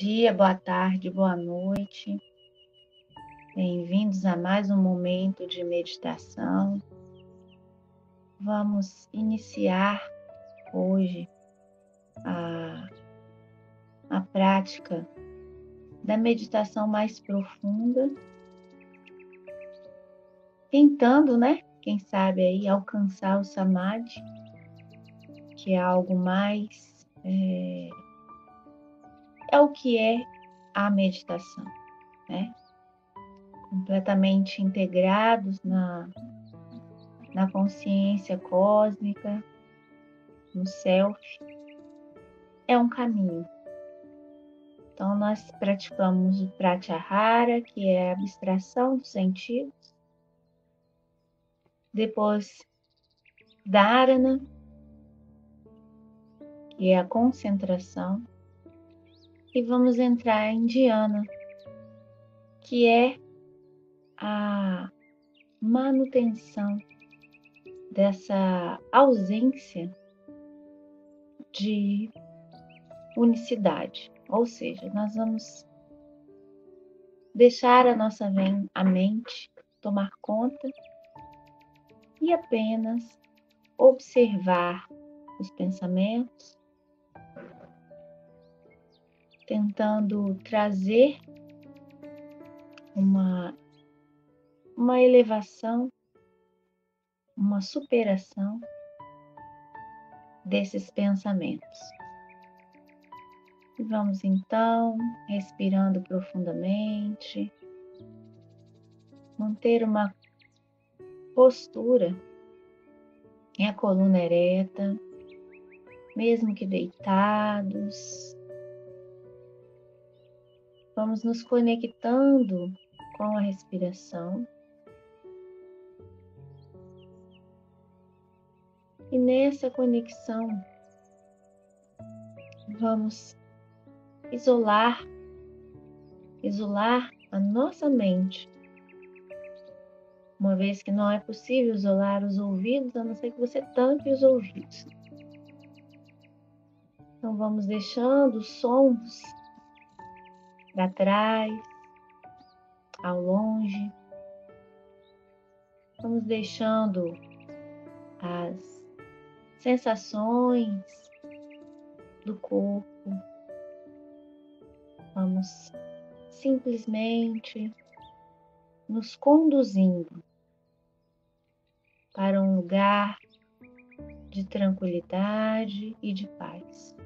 Dia, boa tarde, boa noite. Bem-vindos a mais um momento de meditação. Vamos iniciar hoje a, a prática da meditação mais profunda, tentando, né? Quem sabe aí alcançar o samadhi, que é algo mais é, é o que é a meditação, né? Completamente integrados na, na consciência cósmica, no self, é um caminho. Então, nós praticamos o Pratyahara, que é a abstração dos sentidos. Depois, Dharana, que é a concentração e vamos entrar em Diana, que é a manutenção dessa ausência de unicidade. Ou seja, nós vamos deixar a nossa a mente tomar conta e apenas observar os pensamentos, tentando trazer uma, uma elevação, uma superação desses pensamentos. Vamos então respirando profundamente, manter uma postura em a coluna ereta, mesmo que deitados, Vamos nos conectando com a respiração. E nessa conexão, vamos isolar, isolar a nossa mente. Uma vez que não é possível isolar os ouvidos, a não ser que você tampe os ouvidos. Então vamos deixando os sons para trás, ao longe. Vamos deixando as sensações do corpo. Vamos simplesmente nos conduzindo para um lugar de tranquilidade e de paz.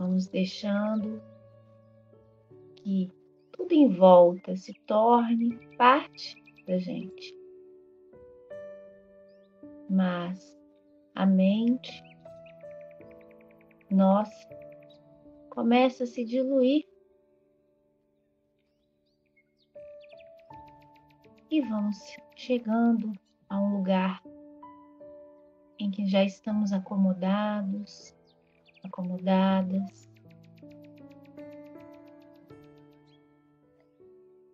Vamos deixando que tudo em volta se torne parte da gente. Mas a mente nossa começa a se diluir e vamos chegando a um lugar em que já estamos acomodados, acomodadas.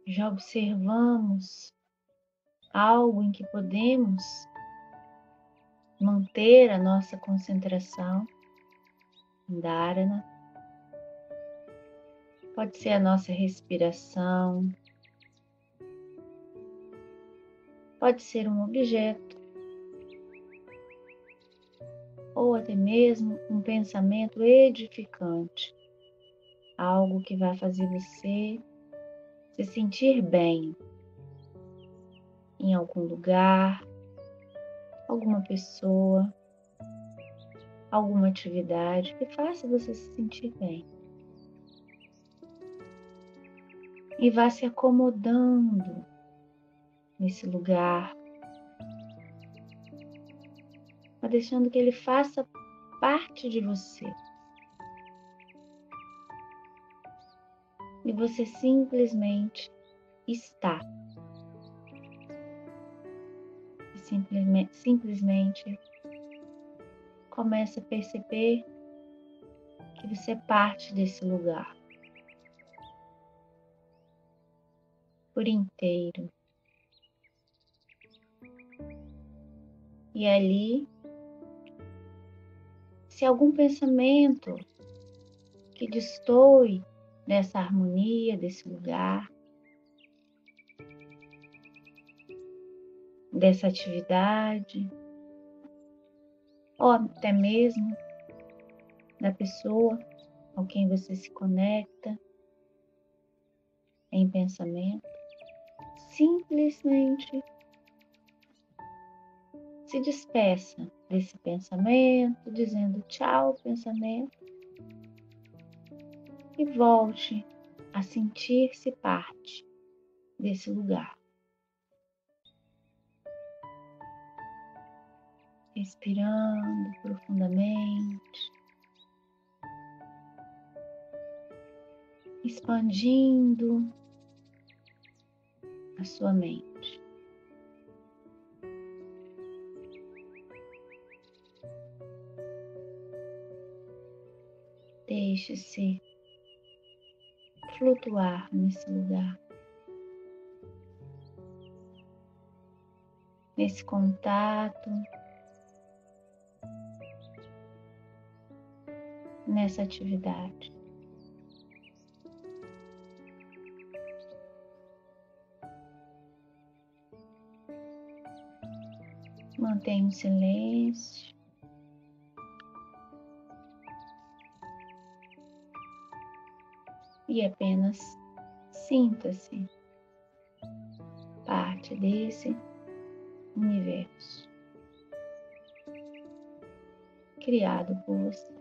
Já observamos algo em que podemos manter a nossa concentração Dharana. Pode ser a nossa respiração, pode ser um objeto ou até mesmo um pensamento edificante, algo que vai fazer você se sentir bem em algum lugar, alguma pessoa, alguma atividade que faça você se sentir bem. E vá se acomodando nesse lugar mas deixando que ele faça parte de você. E você simplesmente está. Simplesmente, simplesmente começa a perceber que você é parte desse lugar. Por inteiro. E ali se algum pensamento que destoe dessa harmonia, desse lugar, dessa atividade, ou até mesmo da pessoa com quem você se conecta em pensamento, simplesmente se despeça desse pensamento, dizendo tchau, pensamento, e volte a sentir-se parte desse lugar. Respirando profundamente, expandindo a sua mente. Deixe-se flutuar nesse lugar, nesse contato, nessa atividade. Mantenha o silêncio. E apenas sinta-se parte desse universo criado por você.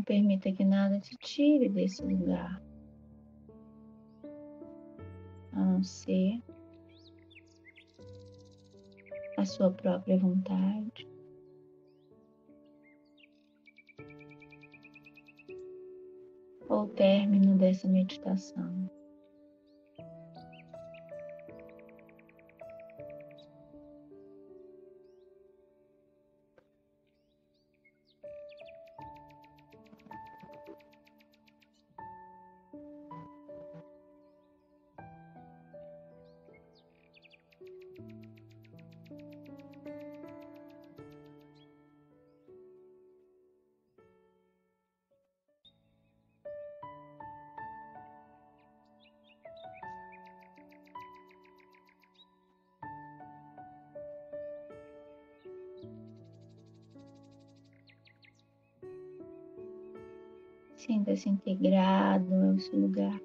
Não permita que nada te tire desse lugar, a não ser a sua própria vontade. Ou término dessa meditação. Integrado ao seu lugar.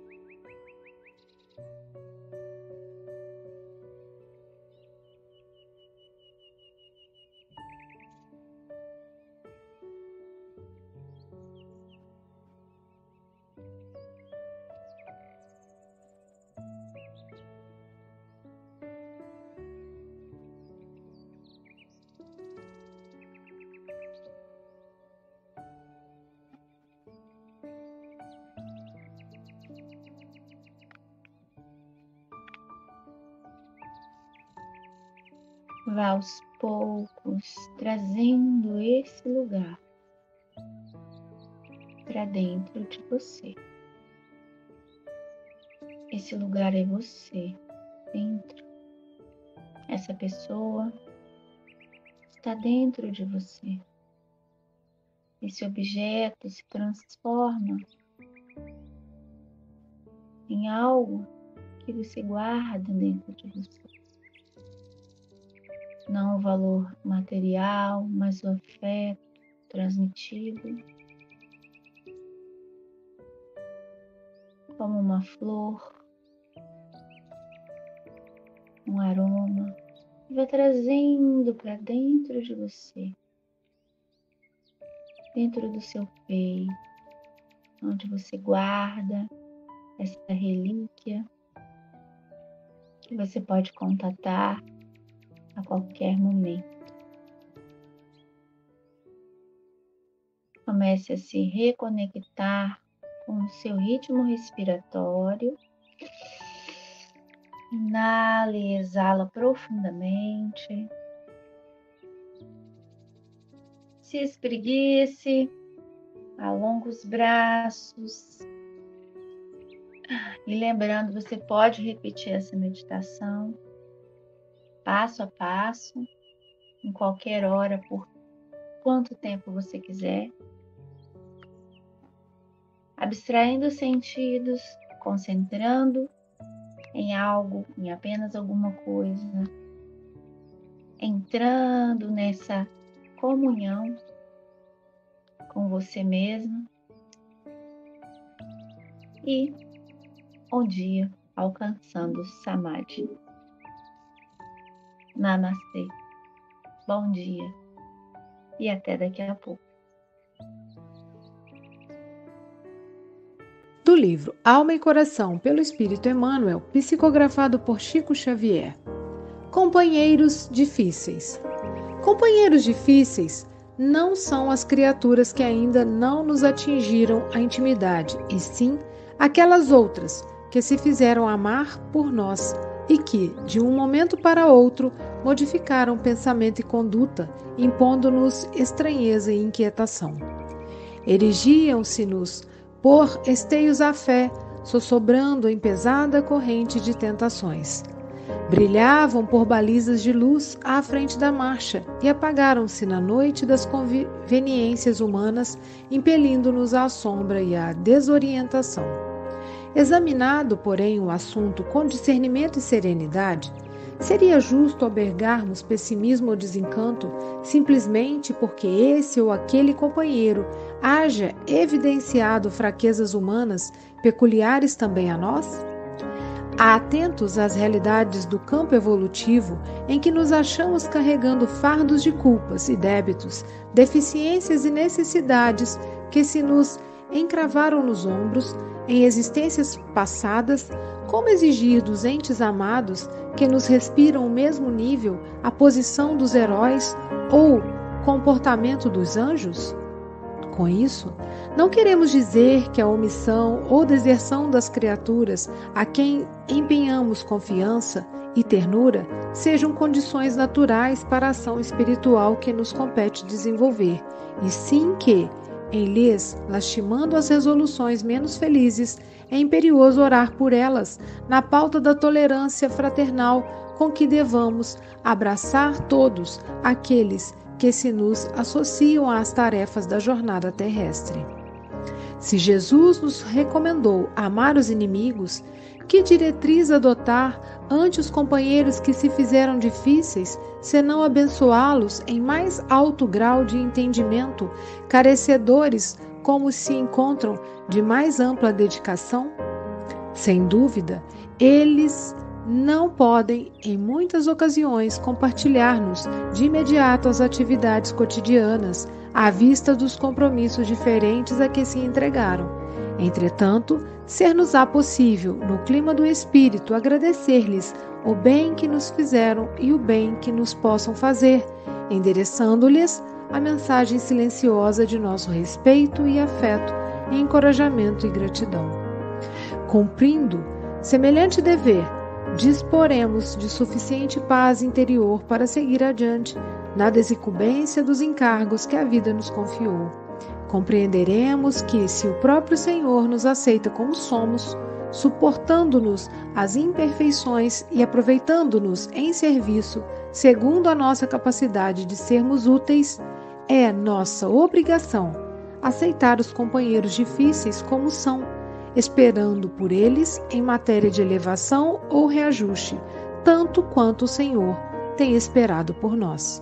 Vá aos poucos trazendo esse lugar para dentro de você. Esse lugar é você, dentro. Essa pessoa está dentro de você. Esse objeto se transforma em algo que você guarda dentro de você. Não o valor material, mas o afeto transmitido. Como uma flor, um aroma, e vai trazendo para dentro de você, dentro do seu peito, onde você guarda essa relíquia que você pode contatar a qualquer momento. Comece a se reconectar com o seu ritmo respiratório. Inala e exala profundamente. Se espreguice, alonga os braços. E lembrando, você pode repetir essa meditação passo a passo, em qualquer hora, por quanto tempo você quiser abstraindo os sentidos, concentrando em algo, em apenas alguma coisa, entrando nessa comunhão com você mesmo e um dia alcançando Samadhi. Namastê. Bom dia e até daqui a pouco. do livro Alma e Coração pelo Espírito Emmanuel, psicografado por Chico Xavier. Companheiros difíceis. Companheiros difíceis não são as criaturas que ainda não nos atingiram a intimidade, e sim aquelas outras que se fizeram amar por nós e que, de um momento para outro, modificaram pensamento e conduta, impondo-nos estranheza e inquietação. Erigiam-se-nos por esteios à fé, sossobrando em pesada corrente de tentações. Brilhavam por balizas de luz à frente da marcha e apagaram-se na noite das conveniências humanas, impelindo-nos à sombra e à desorientação. Examinado, porém, o assunto com discernimento e serenidade, Seria justo albergarmos pessimismo ou desencanto simplesmente porque esse ou aquele companheiro haja evidenciado fraquezas humanas peculiares também a nós? Atentos às realidades do campo evolutivo em que nos achamos carregando fardos de culpas e débitos, deficiências e necessidades que se nos encravaram nos ombros em existências passadas, como exigir dos entes amados que nos respiram o mesmo nível a posição dos heróis ou comportamento dos anjos? Com isso, não queremos dizer que a omissão ou deserção das criaturas a quem empenhamos confiança e ternura sejam condições naturais para a ação espiritual que nos compete desenvolver, e sim que, em lhes lastimando as resoluções menos felizes, é imperioso orar por elas, na pauta da tolerância fraternal com que devamos abraçar todos aqueles que se nos associam às tarefas da jornada terrestre. Se Jesus nos recomendou amar os inimigos, que diretriz adotar ante os companheiros que se fizeram difíceis, senão abençoá-los em mais alto grau de entendimento, carecedores como se encontram de mais ampla dedicação? Sem dúvida, eles não podem, em muitas ocasiões, compartilhar-nos de imediato as atividades cotidianas, à vista dos compromissos diferentes a que se entregaram. Entretanto, ser-nos-á possível, no clima do espírito, agradecer-lhes o bem que nos fizeram e o bem que nos possam fazer, endereçando-lhes a mensagem silenciosa de nosso respeito e afeto, encorajamento e gratidão. Cumprindo semelhante dever, disporemos de suficiente paz interior para seguir adiante na desincumbência dos encargos que a vida nos confiou. Compreenderemos que, se o próprio Senhor nos aceita como somos, suportando-nos as imperfeições e aproveitando-nos em serviço, segundo a nossa capacidade de sermos úteis, é nossa obrigação aceitar os companheiros difíceis como são, esperando por eles em matéria de elevação ou reajuste, tanto quanto o Senhor tem esperado por nós.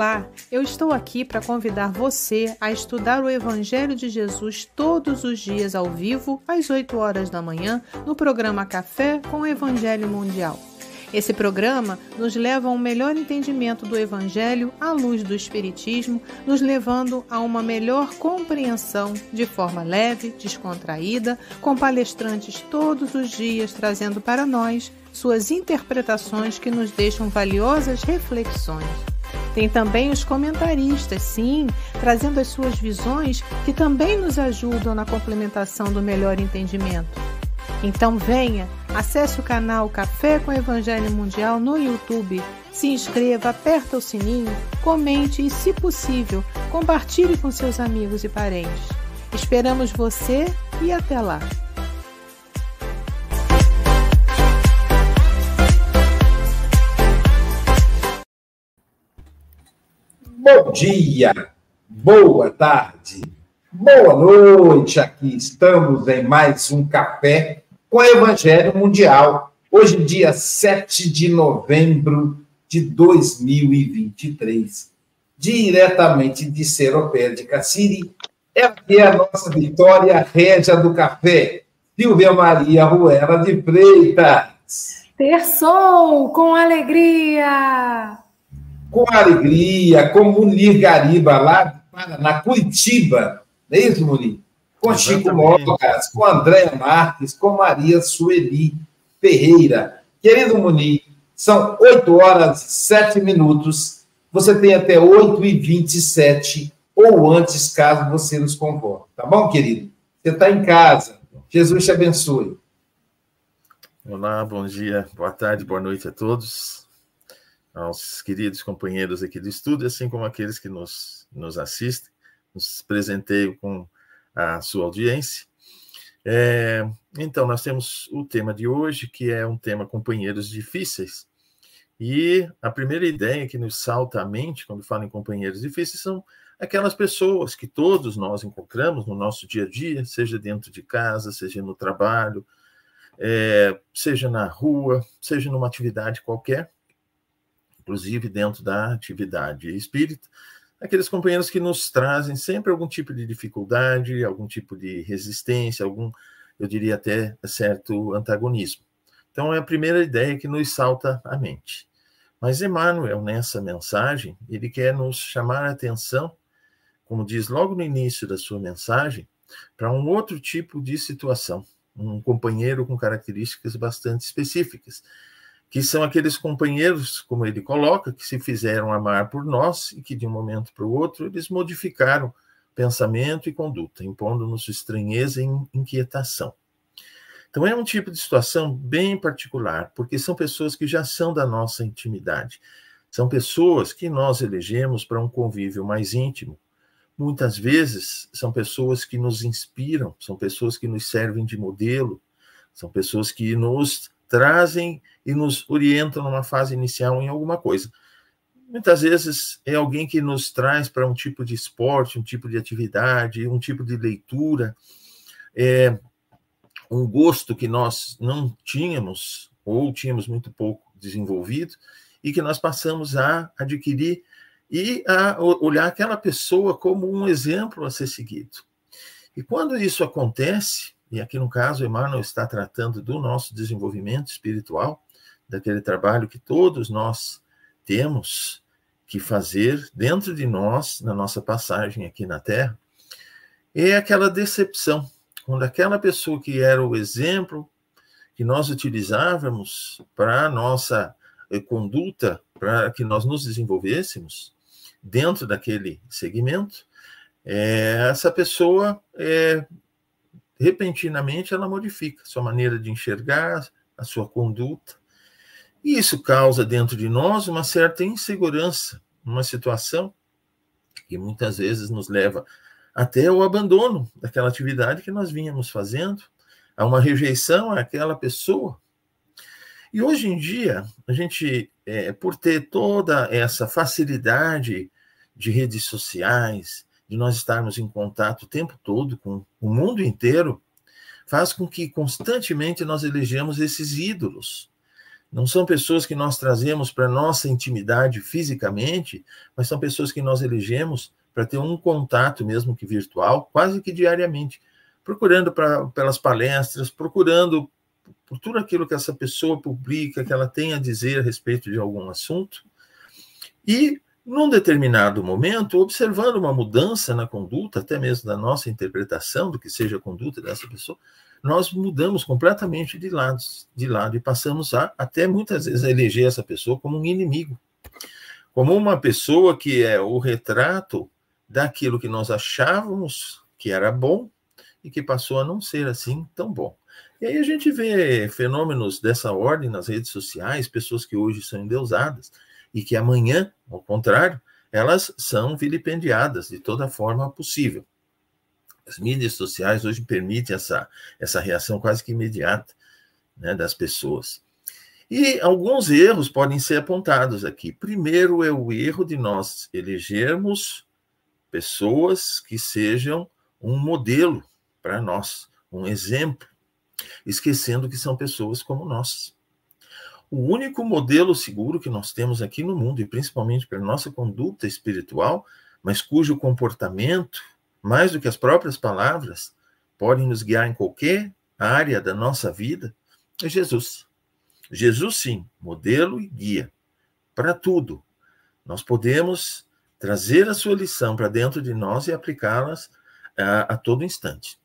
Olá, eu estou aqui para convidar você a estudar o Evangelho de Jesus todos os dias ao vivo, às 8 horas da manhã, no programa Café com o Evangelho Mundial. Esse programa nos leva a um melhor entendimento do Evangelho à luz do Espiritismo, nos levando a uma melhor compreensão de forma leve, descontraída, com palestrantes todos os dias trazendo para nós suas interpretações que nos deixam valiosas reflexões. Tem também os comentaristas, sim, trazendo as suas visões que também nos ajudam na complementação do melhor entendimento. Então venha, acesse o canal Café com Evangelho Mundial no YouTube, se inscreva, aperta o sininho, comente e, se possível, compartilhe com seus amigos e parentes. Esperamos você e até lá! Bom dia, boa tarde, boa noite. Aqui estamos em mais um café com Evangelho Mundial. Hoje, dia 7 de novembro de 2023. Diretamente de Seropé de Cassiri, é aqui a nossa Vitória Régia do Café, Silvia Maria Ruela de Freitas. Terçou com alegria! Com alegria, com Munir Gariba, lá na Curitiba, não é isso, Munir? Com Exatamente. Chico Mogas, com Andréa Marques, com Maria Sueli Ferreira. Querido Munir, são 8 horas e 7 minutos. Você tem até 8 e 27 ou antes, caso você nos convoque. Tá bom, querido? Você está em casa. Jesus te abençoe. Olá, bom dia, boa tarde, boa noite a todos aos queridos companheiros aqui do estúdio, assim como aqueles que nos, nos assistem. Nos presenteio com a sua audiência. É, então, nós temos o tema de hoje, que é um tema companheiros difíceis. E a primeira ideia que nos salta à mente quando fala em companheiros difíceis são aquelas pessoas que todos nós encontramos no nosso dia a dia, seja dentro de casa, seja no trabalho, é, seja na rua, seja numa atividade qualquer, inclusive dentro da atividade espírita, aqueles companheiros que nos trazem sempre algum tipo de dificuldade, algum tipo de resistência, algum, eu diria até certo antagonismo. Então é a primeira ideia que nos salta à mente. Mas Emmanuel, nessa mensagem, ele quer nos chamar a atenção, como diz logo no início da sua mensagem, para um outro tipo de situação, um companheiro com características bastante específicas, que são aqueles companheiros, como ele coloca, que se fizeram amar por nós e que de um momento para o outro eles modificaram pensamento e conduta, impondo-nos estranheza e inquietação. Então é um tipo de situação bem particular, porque são pessoas que já são da nossa intimidade. São pessoas que nós elegemos para um convívio mais íntimo, muitas vezes são pessoas que nos inspiram, são pessoas que nos servem de modelo, são pessoas que nos trazem e nos orientam numa fase inicial em alguma coisa. Muitas vezes é alguém que nos traz para um tipo de esporte, um tipo de atividade, um tipo de leitura, é um gosto que nós não tínhamos ou tínhamos muito pouco desenvolvido e que nós passamos a adquirir e a olhar aquela pessoa como um exemplo a ser seguido. E quando isso acontece, e aqui no caso Emmanuel está tratando do nosso desenvolvimento espiritual, daquele trabalho que todos nós temos que fazer dentro de nós, na nossa passagem aqui na Terra, é aquela decepção, quando aquela pessoa que era o exemplo que nós utilizávamos para a nossa eh, conduta, para que nós nos desenvolvêssemos dentro daquele segmento, é, essa pessoa é, repentinamente ela modifica sua maneira de enxergar, a sua conduta. E isso causa dentro de nós uma certa insegurança, uma situação que muitas vezes nos leva até o abandono daquela atividade que nós vínhamos fazendo, a uma rejeição àquela pessoa. E hoje em dia, a gente, é, por ter toda essa facilidade de redes sociais, de nós estarmos em contato o tempo todo com o mundo inteiro, faz com que constantemente nós elegemos esses ídolos. Não são pessoas que nós trazemos para nossa intimidade fisicamente, mas são pessoas que nós elegemos para ter um contato, mesmo que virtual, quase que diariamente, procurando pra, pelas palestras, procurando por tudo aquilo que essa pessoa publica, que ela tem a dizer a respeito de algum assunto, e num determinado momento, observando uma mudança na conduta, até mesmo da nossa interpretação do que seja a conduta dessa pessoa, nós mudamos completamente de lado, de lado e passamos a até muitas vezes a eleger essa pessoa como um inimigo, como uma pessoa que é o retrato daquilo que nós achávamos que era bom e que passou a não ser assim tão bom. E aí a gente vê fenômenos dessa ordem nas redes sociais, pessoas que hoje são endeusadas, e que amanhã, ao contrário, elas são vilipendiadas de toda forma possível. As mídias sociais hoje permitem essa, essa reação quase que imediata né, das pessoas. E alguns erros podem ser apontados aqui. Primeiro é o erro de nós elegermos pessoas que sejam um modelo para nós, um exemplo, esquecendo que são pessoas como nós. O único modelo seguro que nós temos aqui no mundo, e principalmente para nossa conduta espiritual, mas cujo comportamento, mais do que as próprias palavras, podem nos guiar em qualquer área da nossa vida, é Jesus. Jesus, sim, modelo e guia para tudo. Nós podemos trazer a sua lição para dentro de nós e aplicá-las a, a todo instante.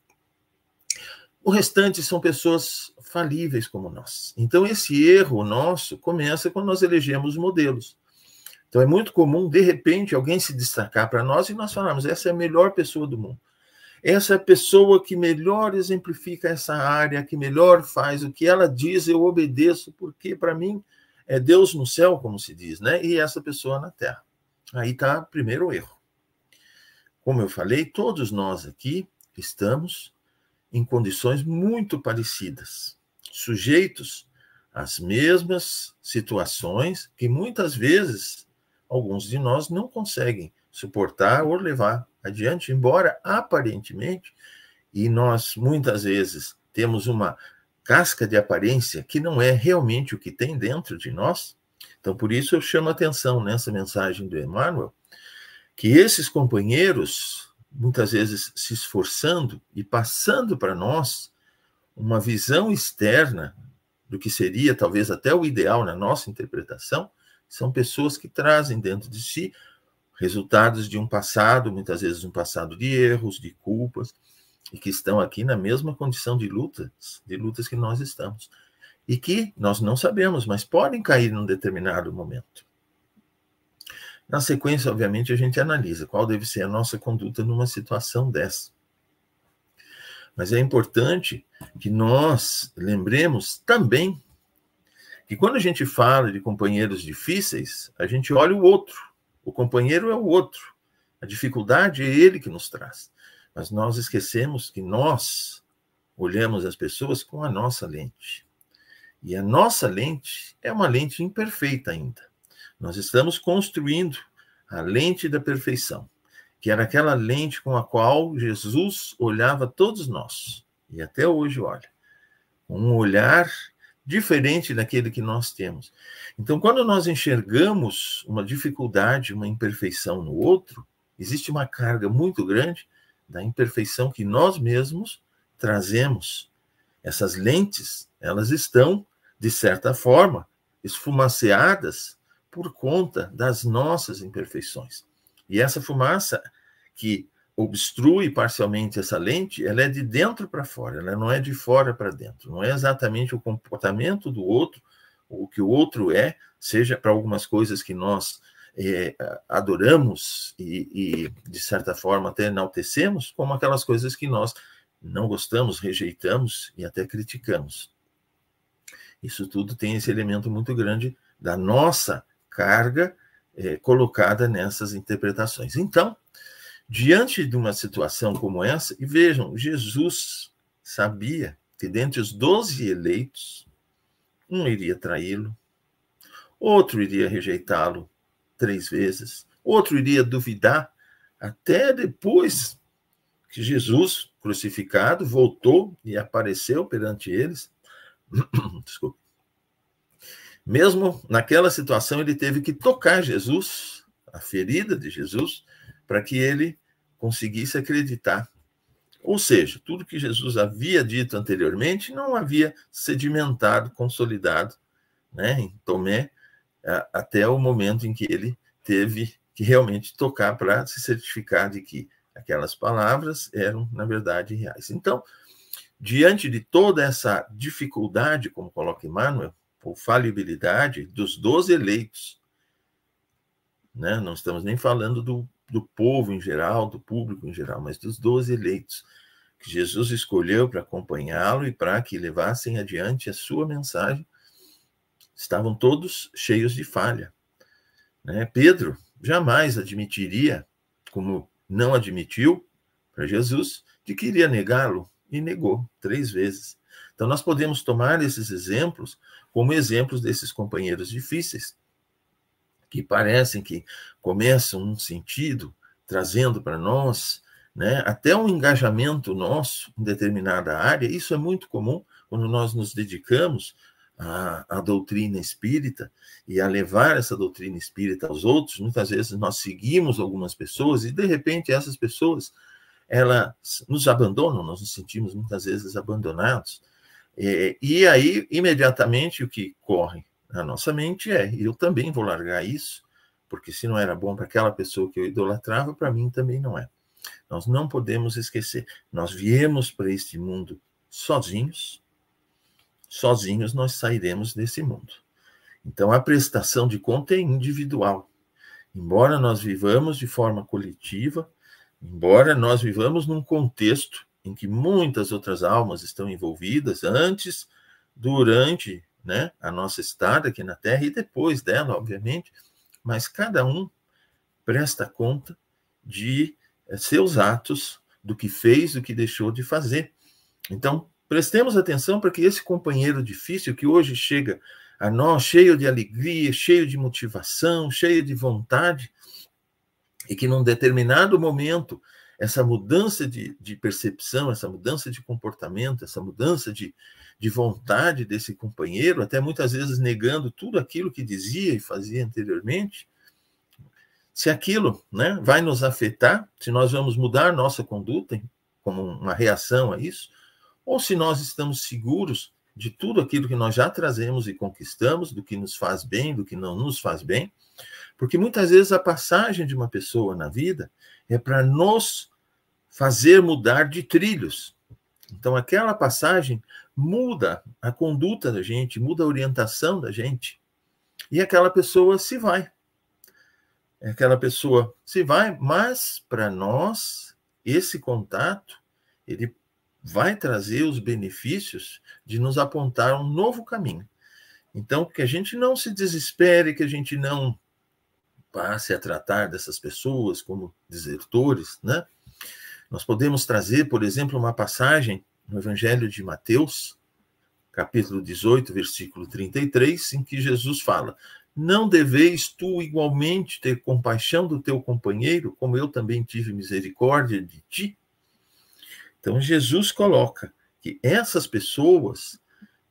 O restante são pessoas falíveis como nós. Então, esse erro nosso começa quando nós elegemos modelos. Então, é muito comum, de repente, alguém se destacar para nós e nós falarmos: essa é a melhor pessoa do mundo. Essa é a pessoa que melhor exemplifica essa área, que melhor faz o que ela diz, eu obedeço, porque para mim é Deus no céu, como se diz, né? E essa pessoa na terra. Aí está o primeiro erro. Como eu falei, todos nós aqui estamos em condições muito parecidas, sujeitos às mesmas situações que muitas vezes alguns de nós não conseguem suportar ou levar adiante, embora aparentemente, e nós muitas vezes temos uma casca de aparência que não é realmente o que tem dentro de nós. Então, por isso eu chamo a atenção nessa mensagem do Emmanuel, que esses companheiros muitas vezes se esforçando e passando para nós uma visão externa do que seria talvez até o ideal na nossa interpretação, são pessoas que trazem dentro de si resultados de um passado, muitas vezes um passado de erros, de culpas, e que estão aqui na mesma condição de lutas, de lutas que nós estamos. E que nós não sabemos, mas podem cair num determinado momento. Na sequência, obviamente, a gente analisa qual deve ser a nossa conduta numa situação dessa. Mas é importante que nós lembremos também que quando a gente fala de companheiros difíceis, a gente olha o outro. O companheiro é o outro. A dificuldade é ele que nos traz. Mas nós esquecemos que nós olhamos as pessoas com a nossa lente. E a nossa lente é uma lente imperfeita ainda. Nós estamos construindo a lente da perfeição, que era aquela lente com a qual Jesus olhava todos nós, e até hoje olha, um olhar diferente daquele que nós temos. Então, quando nós enxergamos uma dificuldade, uma imperfeição no outro, existe uma carga muito grande da imperfeição que nós mesmos trazemos. Essas lentes, elas estão, de certa forma, esfumaceadas por conta das nossas imperfeições. E essa fumaça que obstrui parcialmente essa lente, ela é de dentro para fora, ela não é de fora para dentro. Não é exatamente o comportamento do outro, o que o outro é, seja para algumas coisas que nós é, adoramos e, e, de certa forma, até enaltecemos, como aquelas coisas que nós não gostamos, rejeitamos e até criticamos. Isso tudo tem esse elemento muito grande da nossa carga é, colocada nessas interpretações. Então, diante de uma situação como essa, e vejam, Jesus sabia que dentre os doze eleitos, um iria traí-lo, outro iria rejeitá-lo três vezes, outro iria duvidar, até depois que Jesus, crucificado, voltou e apareceu perante eles. Desculpe. Mesmo naquela situação, ele teve que tocar Jesus, a ferida de Jesus, para que ele conseguisse acreditar. Ou seja, tudo que Jesus havia dito anteriormente não havia sedimentado, consolidado né, em Tomé, até o momento em que ele teve que realmente tocar para se certificar de que aquelas palavras eram, na verdade, reais. Então, diante de toda essa dificuldade, como coloca Emmanuel, ou falibilidade dos doze eleitos, né? não estamos nem falando do do povo em geral, do público em geral, mas dos doze eleitos que Jesus escolheu para acompanhá-lo e para que levassem adiante a sua mensagem, estavam todos cheios de falha. Né? Pedro jamais admitiria, como não admitiu para Jesus, de que iria negá-lo, e negou três vezes. Então, nós podemos tomar esses exemplos como exemplos desses companheiros difíceis, que parecem que começam um sentido, trazendo para nós né, até um engajamento nosso em determinada área. Isso é muito comum quando nós nos dedicamos à, à doutrina espírita e a levar essa doutrina espírita aos outros. Muitas vezes nós seguimos algumas pessoas e, de repente, essas pessoas elas nos abandonam, nós nos sentimos muitas vezes abandonados. E, e aí, imediatamente, o que corre na nossa mente é: eu também vou largar isso, porque se não era bom para aquela pessoa que eu idolatrava, para mim também não é. Nós não podemos esquecer, nós viemos para este mundo sozinhos, sozinhos nós sairemos desse mundo. Então a prestação de conta é individual. Embora nós vivamos de forma coletiva, embora nós vivamos num contexto em que muitas outras almas estão envolvidas antes, durante né, a nossa estada aqui na Terra e depois dela, obviamente, mas cada um presta conta de eh, seus atos, do que fez, do que deixou de fazer. Então, prestemos atenção para que esse companheiro difícil que hoje chega a nós cheio de alegria, cheio de motivação, cheio de vontade, e que num determinado momento essa mudança de, de percepção, essa mudança de comportamento, essa mudança de, de vontade desse companheiro, até muitas vezes negando tudo aquilo que dizia e fazia anteriormente, se aquilo né, vai nos afetar, se nós vamos mudar nossa conduta como uma reação a isso, ou se nós estamos seguros de tudo aquilo que nós já trazemos e conquistamos, do que nos faz bem, do que não nos faz bem, porque muitas vezes a passagem de uma pessoa na vida é para nos fazer mudar de trilhos. Então, aquela passagem muda a conduta da gente, muda a orientação da gente, e aquela pessoa se vai. Aquela pessoa se vai, mas para nós, esse contato, ele vai trazer os benefícios de nos apontar um novo caminho. Então, que a gente não se desespere, que a gente não passe a tratar dessas pessoas como desertores, né? Nós podemos trazer, por exemplo, uma passagem no Evangelho de Mateus, capítulo 18, versículo 33, em que Jesus fala: Não deveis tu igualmente ter compaixão do teu companheiro, como eu também tive misericórdia de ti? Então, Jesus coloca que essas pessoas,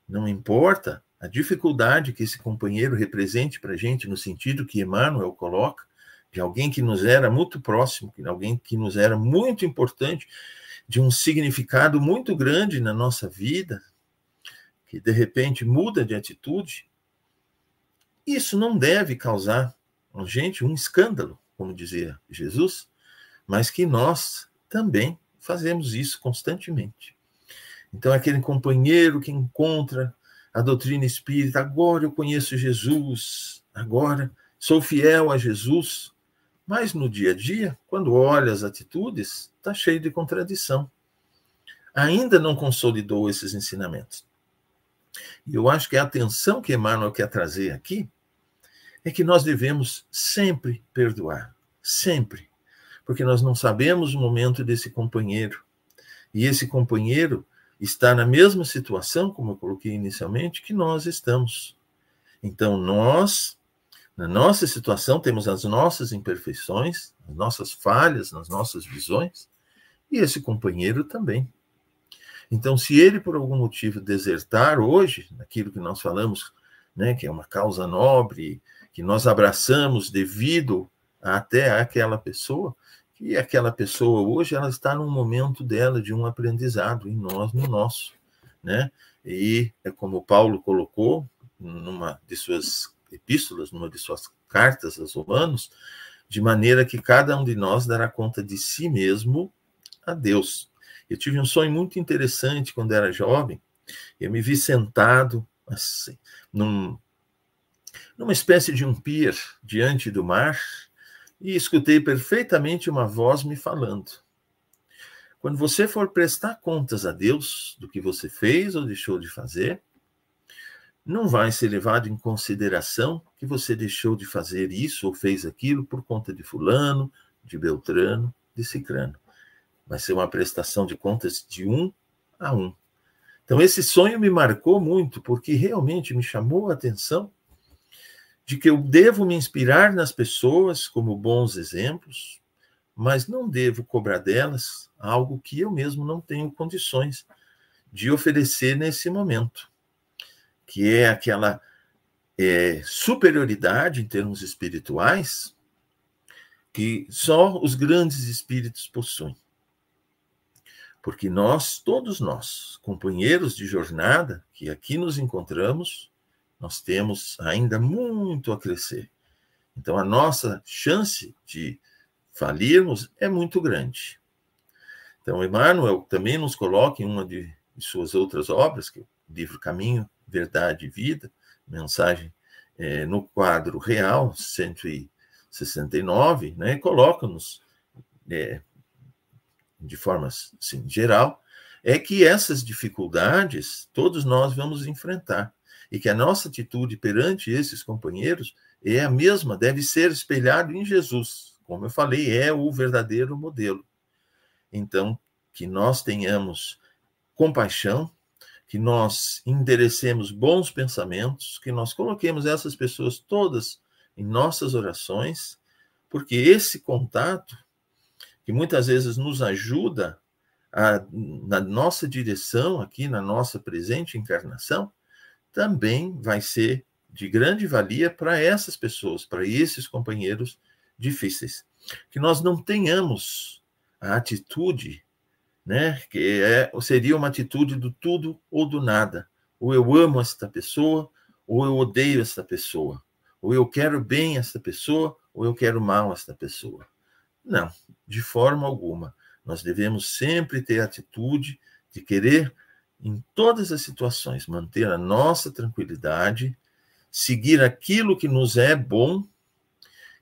não importa a dificuldade que esse companheiro represente para a gente, no sentido que Emmanuel coloca, de alguém que nos era muito próximo, de alguém que nos era muito importante, de um significado muito grande na nossa vida, que de repente muda de atitude, isso não deve causar a gente um escândalo, como dizia Jesus, mas que nós também fazemos isso constantemente. Então, aquele companheiro que encontra a doutrina espírita, agora eu conheço Jesus, agora sou fiel a Jesus, mas no dia a dia, quando olha as atitudes, está cheio de contradição. Ainda não consolidou esses ensinamentos. E eu acho que a atenção que Emmanuel quer trazer aqui é que nós devemos sempre perdoar, sempre, porque nós não sabemos o momento desse companheiro. E esse companheiro está na mesma situação, como eu coloquei inicialmente, que nós estamos. Então, nós, na nossa situação, temos as nossas imperfeições, as nossas falhas, nas nossas visões, e esse companheiro também. Então, se ele, por algum motivo, desertar hoje, naquilo que nós falamos, né, que é uma causa nobre, que nós abraçamos devido até àquela pessoa, que aquela pessoa hoje ela está num momento dela de um aprendizado, e nós no nosso. Né? E é como Paulo colocou numa de suas epístolas, numa de suas cartas aos romanos, de maneira que cada um de nós dará conta de si mesmo a Deus. Eu tive um sonho muito interessante quando era jovem. Eu me vi sentado assim, num, numa espécie de um pier diante do mar e escutei perfeitamente uma voz me falando. Quando você for prestar contas a Deus do que você fez ou deixou de fazer, não vai ser levado em consideração que você deixou de fazer isso ou fez aquilo por conta de fulano, de Beltrano, de Cicrano. Vai ser uma prestação de contas de um a um. Então, esse sonho me marcou muito, porque realmente me chamou a atenção de que eu devo me inspirar nas pessoas como bons exemplos, mas não devo cobrar delas algo que eu mesmo não tenho condições de oferecer nesse momento, que é aquela é, superioridade em termos espirituais que só os grandes espíritos possuem. Porque nós, todos nós, companheiros de jornada que aqui nos encontramos, nós temos ainda muito a crescer. Então, a nossa chance de falirmos é muito grande. Então, Emmanuel também nos coloca em uma de, suas outras obras, que é o livro Caminho, Verdade e Vida, mensagem é, no quadro real, 169, né, coloca-nos é, de forma assim, geral, é que essas dificuldades todos nós vamos enfrentar e que a nossa atitude perante esses companheiros é a mesma, deve ser espelhado em Jesus. Como eu falei, é o verdadeiro modelo. Então, que nós tenhamos compaixão, que nós enderecemos bons pensamentos, que nós coloquemos essas pessoas todas em nossas orações, porque esse contato que muitas vezes nos ajuda a, na nossa direção, aqui na nossa presente encarnação, também vai ser de grande valia para essas pessoas, para esses companheiros difíceis. Que nós não tenhamos a atitude, né, que é, seria uma atitude do tudo ou do nada. Ou eu amo esta pessoa, ou eu odeio esta pessoa. Ou eu quero bem esta pessoa, ou eu quero mal esta pessoa. Não, de forma alguma. Nós devemos sempre ter a atitude de querer, em todas as situações, manter a nossa tranquilidade, seguir aquilo que nos é bom,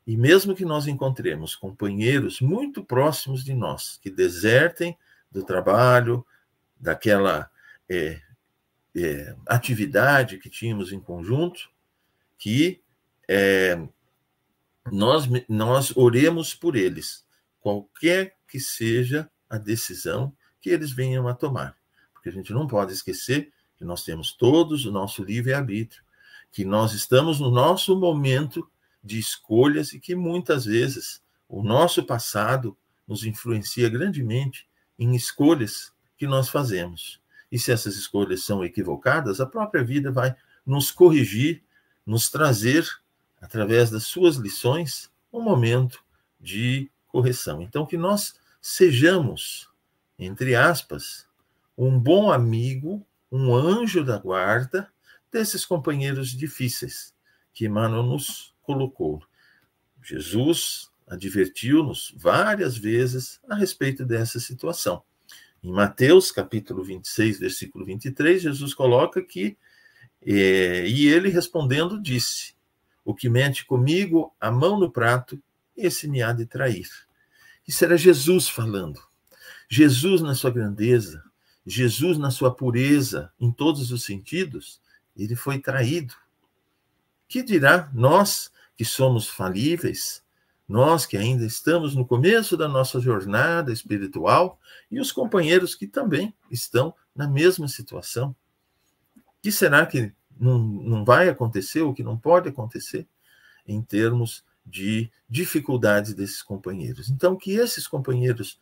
e mesmo que nós encontremos companheiros muito próximos de nós, que desertem do trabalho, daquela é, é, atividade que tínhamos em conjunto, que é, nós, nós oremos por eles, qualquer que seja a decisão que eles venham a tomar. Porque a gente não pode esquecer que nós temos todos o nosso livre-arbítrio, que nós estamos no nosso momento de escolhas e que muitas vezes o nosso passado nos influencia grandemente em escolhas que nós fazemos. E se essas escolhas são equivocadas, a própria vida vai nos corrigir, nos trazer, através das suas lições, um momento de correção. Então, que nós sejamos, entre aspas, um bom amigo, um anjo da guarda desses companheiros difíceis que Emmanuel nos colocou. Jesus advertiu-nos várias vezes a respeito dessa situação. Em Mateus, capítulo 26, versículo 23, Jesus coloca que, é, e ele respondendo disse: O que mente comigo, a mão no prato, esse me há de trair. Isso era Jesus falando. Jesus na sua grandeza, Jesus na sua pureza, em todos os sentidos, ele foi traído. Que dirá nós que somos falíveis, nós que ainda estamos no começo da nossa jornada espiritual e os companheiros que também estão na mesma situação. Que será que não, não vai acontecer, o que não pode acontecer em termos de dificuldades desses companheiros? Então, que esses companheiros,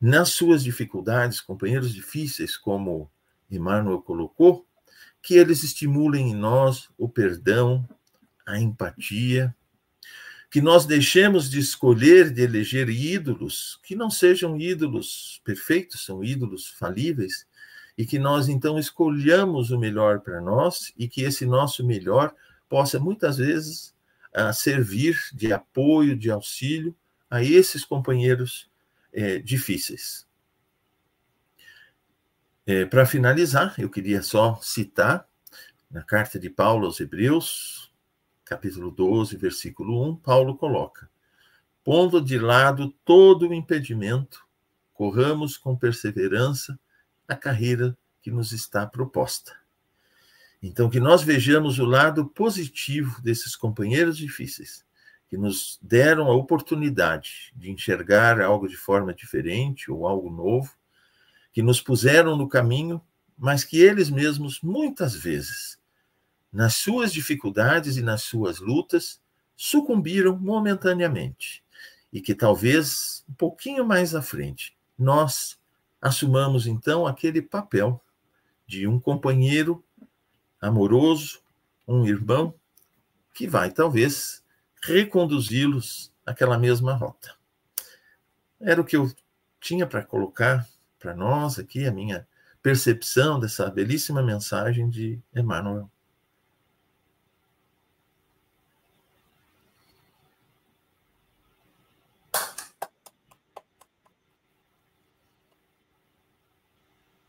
nas suas dificuldades, companheiros difíceis, como Emmanuel colocou, que eles estimulem em nós o perdão, a empatia, que nós deixemos de escolher, de eleger ídolos, que não sejam ídolos perfeitos, são ídolos falíveis, e que nós então escolhamos o melhor para nós e que esse nosso melhor possa muitas vezes servir de apoio, de auxílio a esses companheiros é, difíceis. É, para finalizar, eu queria só citar na carta de Paulo aos Hebreus, capítulo 12, versículo 1, Paulo coloca: Pondo de lado todo o impedimento, corramos com perseverança a carreira que nos está proposta. Então, que nós vejamos o lado positivo desses companheiros difíceis, que nos deram a oportunidade de enxergar algo de forma diferente ou algo novo, que nos puseram no caminho, mas que eles mesmos, muitas vezes, nas suas dificuldades e nas suas lutas, sucumbiram momentaneamente. E que talvez um pouquinho mais à frente nós assumamos então aquele papel de um companheiro amoroso, um irmão, que vai talvez reconduzi-los àquela mesma rota. Era o que eu tinha para colocar para nós aqui, a minha percepção dessa belíssima mensagem de Emmanuel.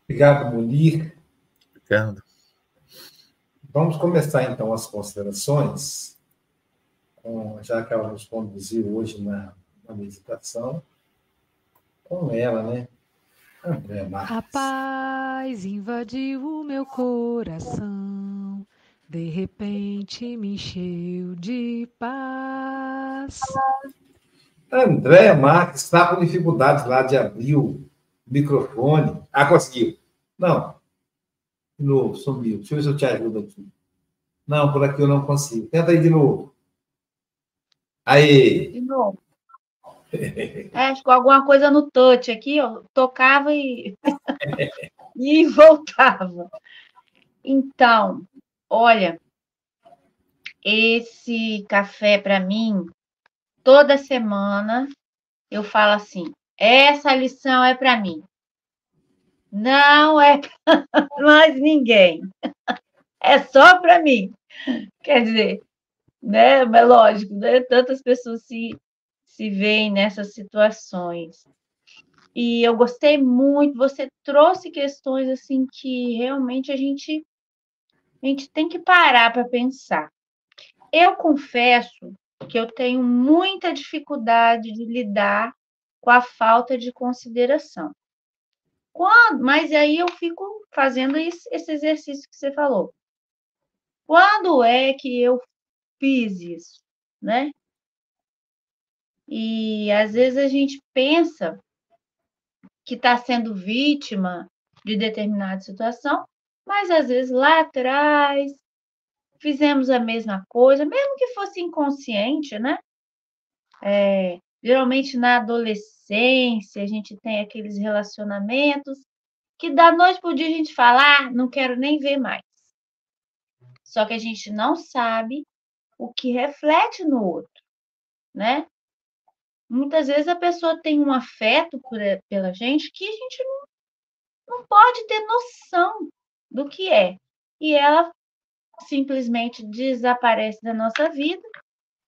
Obrigado, Munir. Obrigado. Vamos começar então as considerações, já que ela nos conduziu hoje na, na meditação, com ela, né? André Marques. A paz invadiu o meu coração, de repente me encheu de paz. André Marques está com dificuldades lá de abrir o microfone. Ah, conseguiu. Não. De novo, sumiu. Deixa eu ver se eu te ajudo aqui. Não, por aqui eu não consigo. Tenta aí de novo. Aí. De novo. É, ficou alguma coisa no touch aqui, ó. Tocava e, e voltava. Então, olha, esse café para mim, toda semana eu falo assim: essa lição é para mim não é para mais ninguém. É só para mim. Quer dizer, né? É lógico, né? Tantas pessoas se, se veem nessas situações. E eu gostei muito, você trouxe questões assim que realmente a gente a gente tem que parar para pensar. Eu confesso que eu tenho muita dificuldade de lidar com a falta de consideração. Quando, mas aí eu fico fazendo esse, esse exercício que você falou. Quando é que eu fiz isso, né? E às vezes a gente pensa que está sendo vítima de determinada situação, mas às vezes lá atrás fizemos a mesma coisa, mesmo que fosse inconsciente, né? É, geralmente na adolescência a gente tem aqueles relacionamentos que da noite para o dia a gente fala, ah, não quero nem ver mais. Só que a gente não sabe o que reflete no outro, né? Muitas vezes a pessoa tem um afeto por, pela gente que a gente não, não pode ter noção do que é. E ela simplesmente desaparece da nossa vida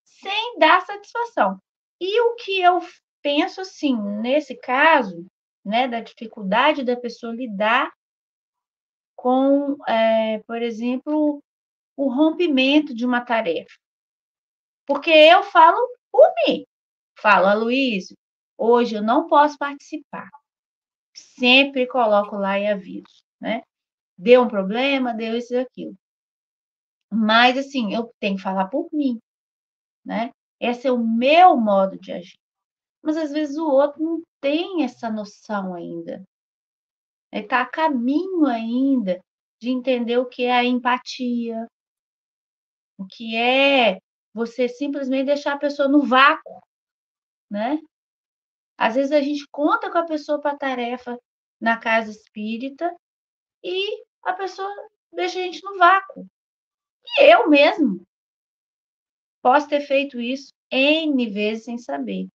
sem dar satisfação. E o que eu penso assim, nesse caso, né, da dificuldade da pessoa lidar com, é, por exemplo, o rompimento de uma tarefa. Porque eu falo por mim. Falo, Aloysio, hoje eu não posso participar. Sempre coloco lá e aviso, né? Deu um problema, deu isso e aquilo. Mas, assim, eu tenho que falar por mim, né? Esse é o meu modo de agir. Mas, às vezes, o outro não tem essa noção ainda. Ele está a caminho ainda de entender o que é a empatia, o que é você simplesmente deixar a pessoa no vácuo, né? Às vezes a gente conta com a pessoa para tarefa na casa espírita e a pessoa deixa a gente no vácuo. E eu mesmo posso ter feito isso N vezes sem saber.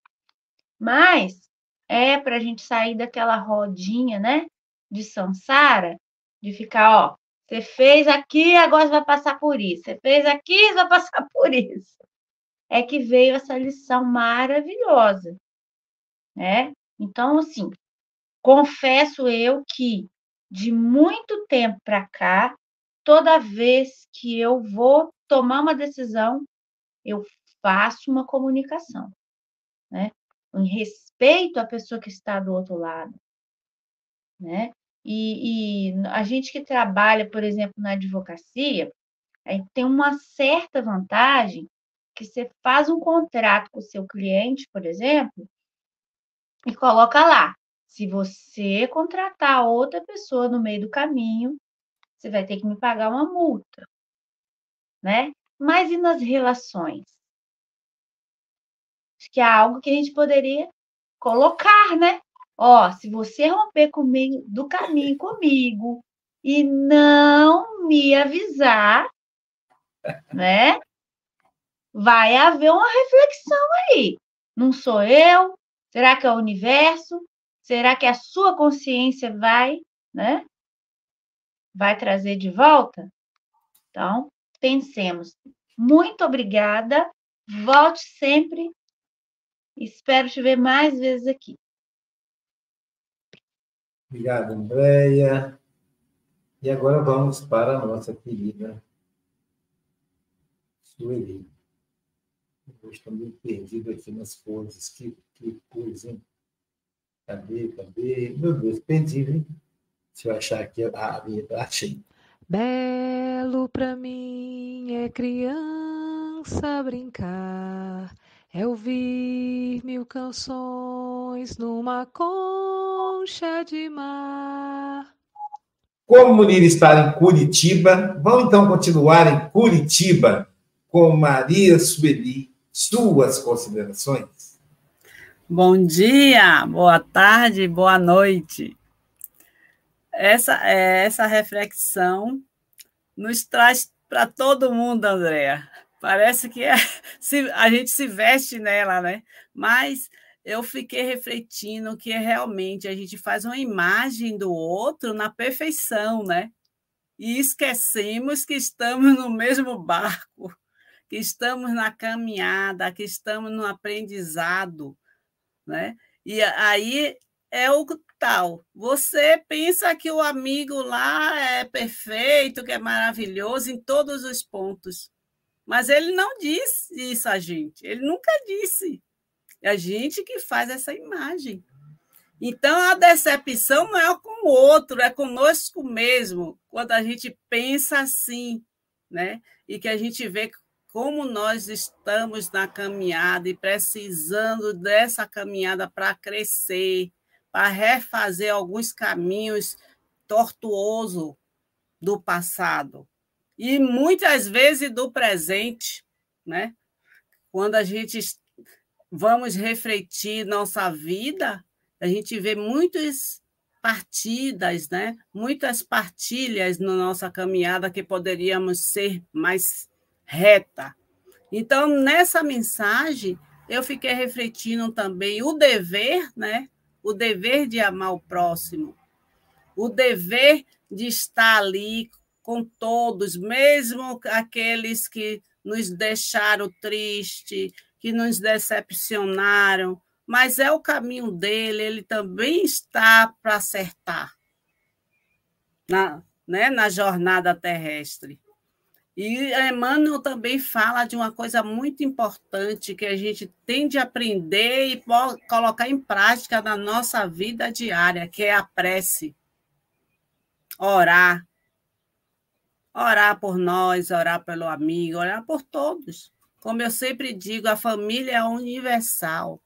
Mas é para a gente sair daquela rodinha, né? De Sansara, de ficar, ó, você fez aqui, agora você vai passar por isso. Você fez aqui, você vai passar por isso. É que veio essa lição maravilhosa, né? Então, assim, confesso eu que de muito tempo para cá, toda vez que eu vou tomar uma decisão, eu faço uma comunicação, né? Em respeito à pessoa que está do outro lado, né? E, e a gente que trabalha, por exemplo, na advocacia, tem uma certa vantagem que você faz um contrato com o seu cliente, por exemplo, e coloca lá. Se você contratar outra pessoa no meio do caminho, você vai ter que me pagar uma multa, né? Mas e nas relações? Acho que é algo que a gente poderia colocar, né? Ó, se você romper comigo do caminho comigo e não me avisar, né? Vai haver uma reflexão aí. Não sou eu? Será que é o universo? Será que a sua consciência vai, né? Vai trazer de volta? Então, pensemos. Muito obrigada. Volte sempre. Espero te ver mais vezes aqui. Obrigado, Andréia. E agora vamos para a nossa querida Sueli. Eu estou meio perdido aqui nas coisas. Que, que coisa, hein? Cadê, cadê? Meu Deus, perdi, hein? Se eu achar aqui, ah, achei. Belo para mim é criança brincar é ouvir mil canções numa concha de mar. Como Munir está em Curitiba, vamos então continuar em Curitiba com Maria Sueli. Suas considerações? Bom dia, boa tarde, boa noite. Essa, essa reflexão nos traz para todo mundo, Andréa. Parece que é, se, a gente se veste nela, né? Mas eu fiquei refletindo que realmente a gente faz uma imagem do outro na perfeição, né? E esquecemos que estamos no mesmo barco, que estamos na caminhada, que estamos no aprendizado, né? E aí é o tal. Você pensa que o amigo lá é perfeito, que é maravilhoso em todos os pontos. Mas ele não disse isso a gente, ele nunca disse. É a gente que faz essa imagem. Então, a decepção não é com o outro, é conosco mesmo, quando a gente pensa assim, né? E que a gente vê como nós estamos na caminhada e precisando dessa caminhada para crescer, para refazer alguns caminhos tortuosos do passado e muitas vezes do presente, né? Quando a gente vamos refletir nossa vida, a gente vê muitas partidas, né? Muitas partilhas na nossa caminhada que poderíamos ser mais reta. Então, nessa mensagem, eu fiquei refletindo também o dever, né? O dever de amar o próximo, o dever de estar ali com todos, mesmo aqueles que nos deixaram triste, que nos decepcionaram, mas é o caminho dele, ele também está para acertar na, né, na jornada terrestre. E Emmanuel também fala de uma coisa muito importante que a gente tem de aprender e colocar em prática na nossa vida diária, que é a prece. Orar. Orar por nós, orar pelo amigo, orar por todos. Como eu sempre digo, a família é universal.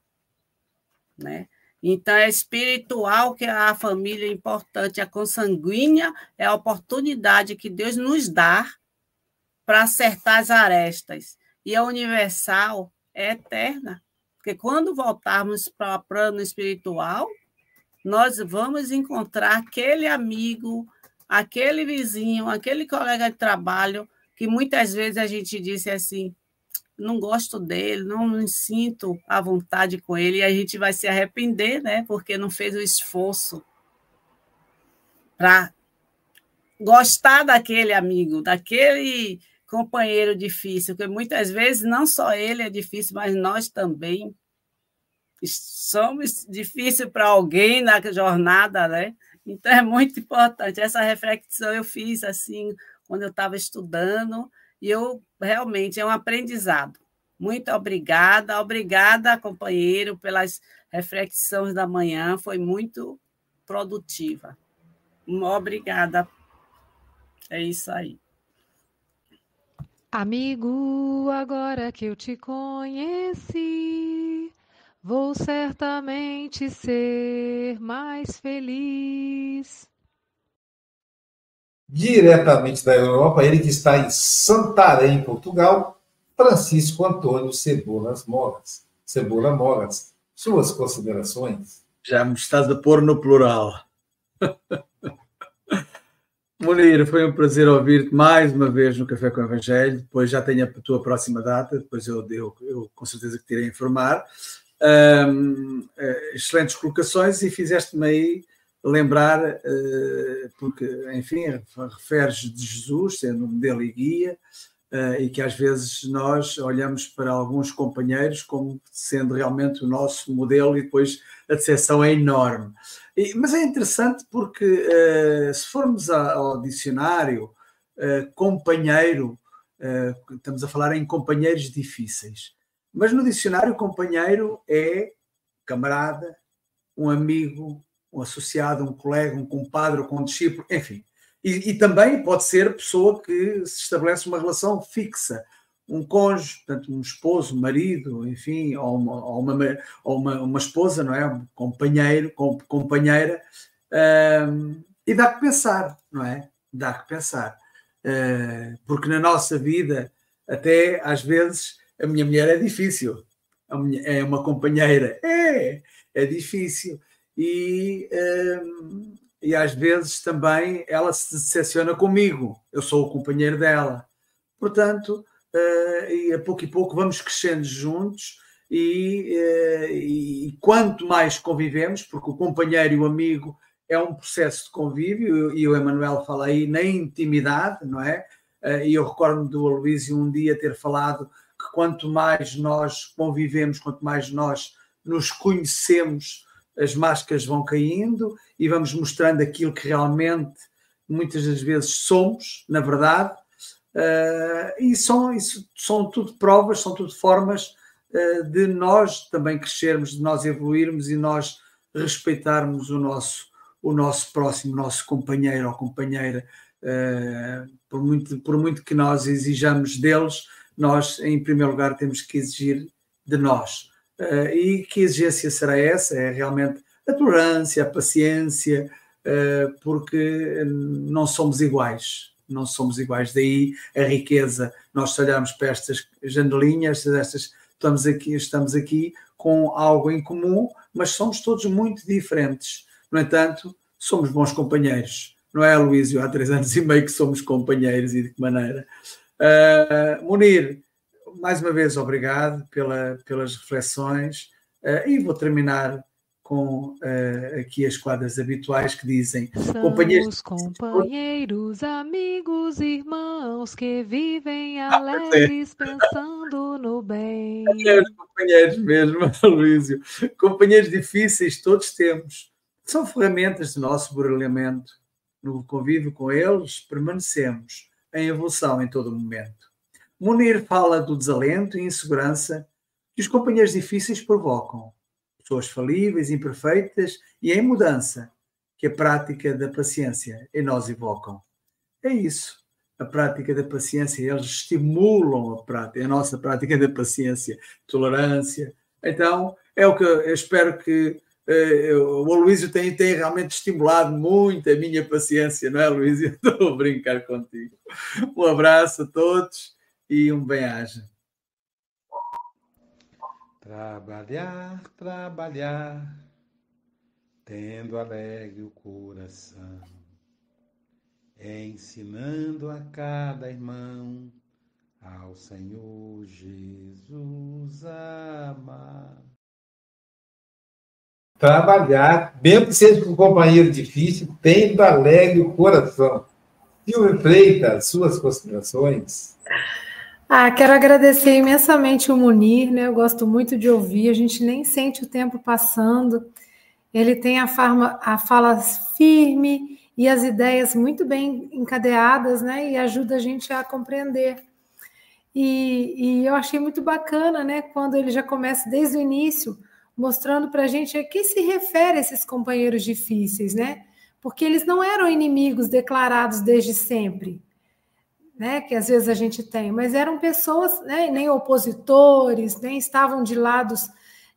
Né? Então, é espiritual que a família é importante, a consanguínea é a oportunidade que Deus nos dá para acertar as arestas. E a universal é eterna. Porque quando voltarmos para o plano espiritual, nós vamos encontrar aquele amigo, aquele vizinho, aquele colega de trabalho que muitas vezes a gente disse assim: não gosto dele, não me sinto à vontade com ele, e a gente vai se arrepender, né? Porque não fez o esforço para gostar daquele amigo, daquele companheiro difícil, porque muitas vezes não só ele é difícil, mas nós também somos difícil para alguém na jornada, né? Então é muito importante. Essa reflexão eu fiz assim quando eu estava estudando e eu realmente é um aprendizado. Muito obrigada, obrigada, companheiro, pelas reflexões da manhã, foi muito produtiva. Obrigada. É isso aí. Amigo, agora que eu te conheci, vou certamente ser mais feliz. Diretamente da Europa, ele que está em Santarém, Portugal, Francisco Antônio Cebolas Moras. Cebola Moras, suas considerações? Já me estás a pôr no plural. Munir, foi um prazer ouvir-te mais uma vez no Café com o Evangelho. Depois já tenho a tua próxima data, depois eu, eu, eu com certeza que te irei informar. Um, eh, excelentes colocações e fizeste-me aí lembrar, uh, porque, enfim, referes de Jesus, sendo um modelo e guia, uh, e que às vezes nós olhamos para alguns companheiros como sendo realmente o nosso modelo e depois a decepção é enorme. Mas é interessante porque uh, se formos ao dicionário, companheiro, estamos a falar em companheiros difíceis. Mas no dicionário, companheiro é camarada, um amigo, um associado, um colega, um compadre, um condiscípulo, enfim. E, e, também pode ser pessoa que se estabelece uma relação fixa, um cônjuge, portanto, um esposo, marido, enfim, ou uma, ou uma, ou uma, uma esposa, não é? Um companheiro, com, companheira, um, e dá que pensar, não é? Dá que pensar. Uh, porque na nossa vida, até às vezes, a minha mulher é difícil, minha, é uma companheira, é, é difícil. E, um, e às vezes também ela se decepciona comigo, eu sou o companheiro dela. Portanto, uh, e a pouco e pouco vamos crescendo juntos e, uh, e, quanto mais convivemos, porque o companheiro e o amigo é um processo de convívio, e o Emanuel fala aí na intimidade, não é? Uh, e eu recordo-me do Aloysio um dia ter falado que quanto mais nós convivemos, quanto mais nós nos conhecemos, as máscaras vão caindo e vamos mostrando aquilo que realmente muitas das vezes somos, na verdade, Uh, e são, isso, são tudo provas, são tudo formas uh, de nós também crescermos, de nós evoluirmos e nós respeitarmos o nosso, o nosso próximo, o nosso companheiro ou companheira, uh, por, muito, por muito que nós exijamos deles, nós, em primeiro lugar, temos que exigir de nós. Uh, e que exigência será essa? É realmente a tolerância, a paciência, uh, porque não somos iguais. Não somos iguais. Daí a riqueza. Nós olhamos para estas janelinhas, estas, estamos aqui, estamos aqui com algo em comum, mas somos todos muito diferentes. No entanto, somos bons companheiros. Não é, Luísio? Há três anos e meio que somos companheiros e de que maneira. Uh, Munir, mais uma vez, obrigado pela, pelas reflexões uh, e vou terminar com uh, aqui as quadras habituais que dizem companheiros, companheiros, amigos, irmãos que vivem ah, alegres é. pensando no bem. Companheiros, companheiros mesmo, Luísio. Companheiros difíceis todos temos. São ferramentas do nosso brilhamento. No convívio com eles, permanecemos em evolução em todo o momento. Munir fala do desalento e insegurança que os companheiros difíceis provocam pessoas falíveis, imperfeitas e em mudança, que a prática da paciência em nós evocam. É isso. A prática da paciência, eles estimulam a, prática, a nossa prática da paciência, tolerância. Então, é o que eu espero que uh, o Aloísio tem, tem realmente estimulado muito a minha paciência, não é, Aloísio? Estou a brincar contigo. Um abraço a todos e um bem-aja. Trabalhar, trabalhar, tendo alegre o coração, ensinando a cada irmão ao Senhor Jesus amar. Trabalhar, mesmo que seja com um companheiro difícil, tendo alegre o coração. Silvio Freitas, suas considerações? Ah, quero agradecer imensamente o Munir, né? Eu gosto muito de ouvir, a gente nem sente o tempo passando. Ele tem a, farma, a fala firme e as ideias muito bem encadeadas, né? E ajuda a gente a compreender. E, e eu achei muito bacana, né? Quando ele já começa desde o início, mostrando para a gente a que se refere esses companheiros difíceis, né? Porque eles não eram inimigos declarados desde sempre né, que às vezes a gente tem, mas eram pessoas, né, nem opositores, nem estavam de lados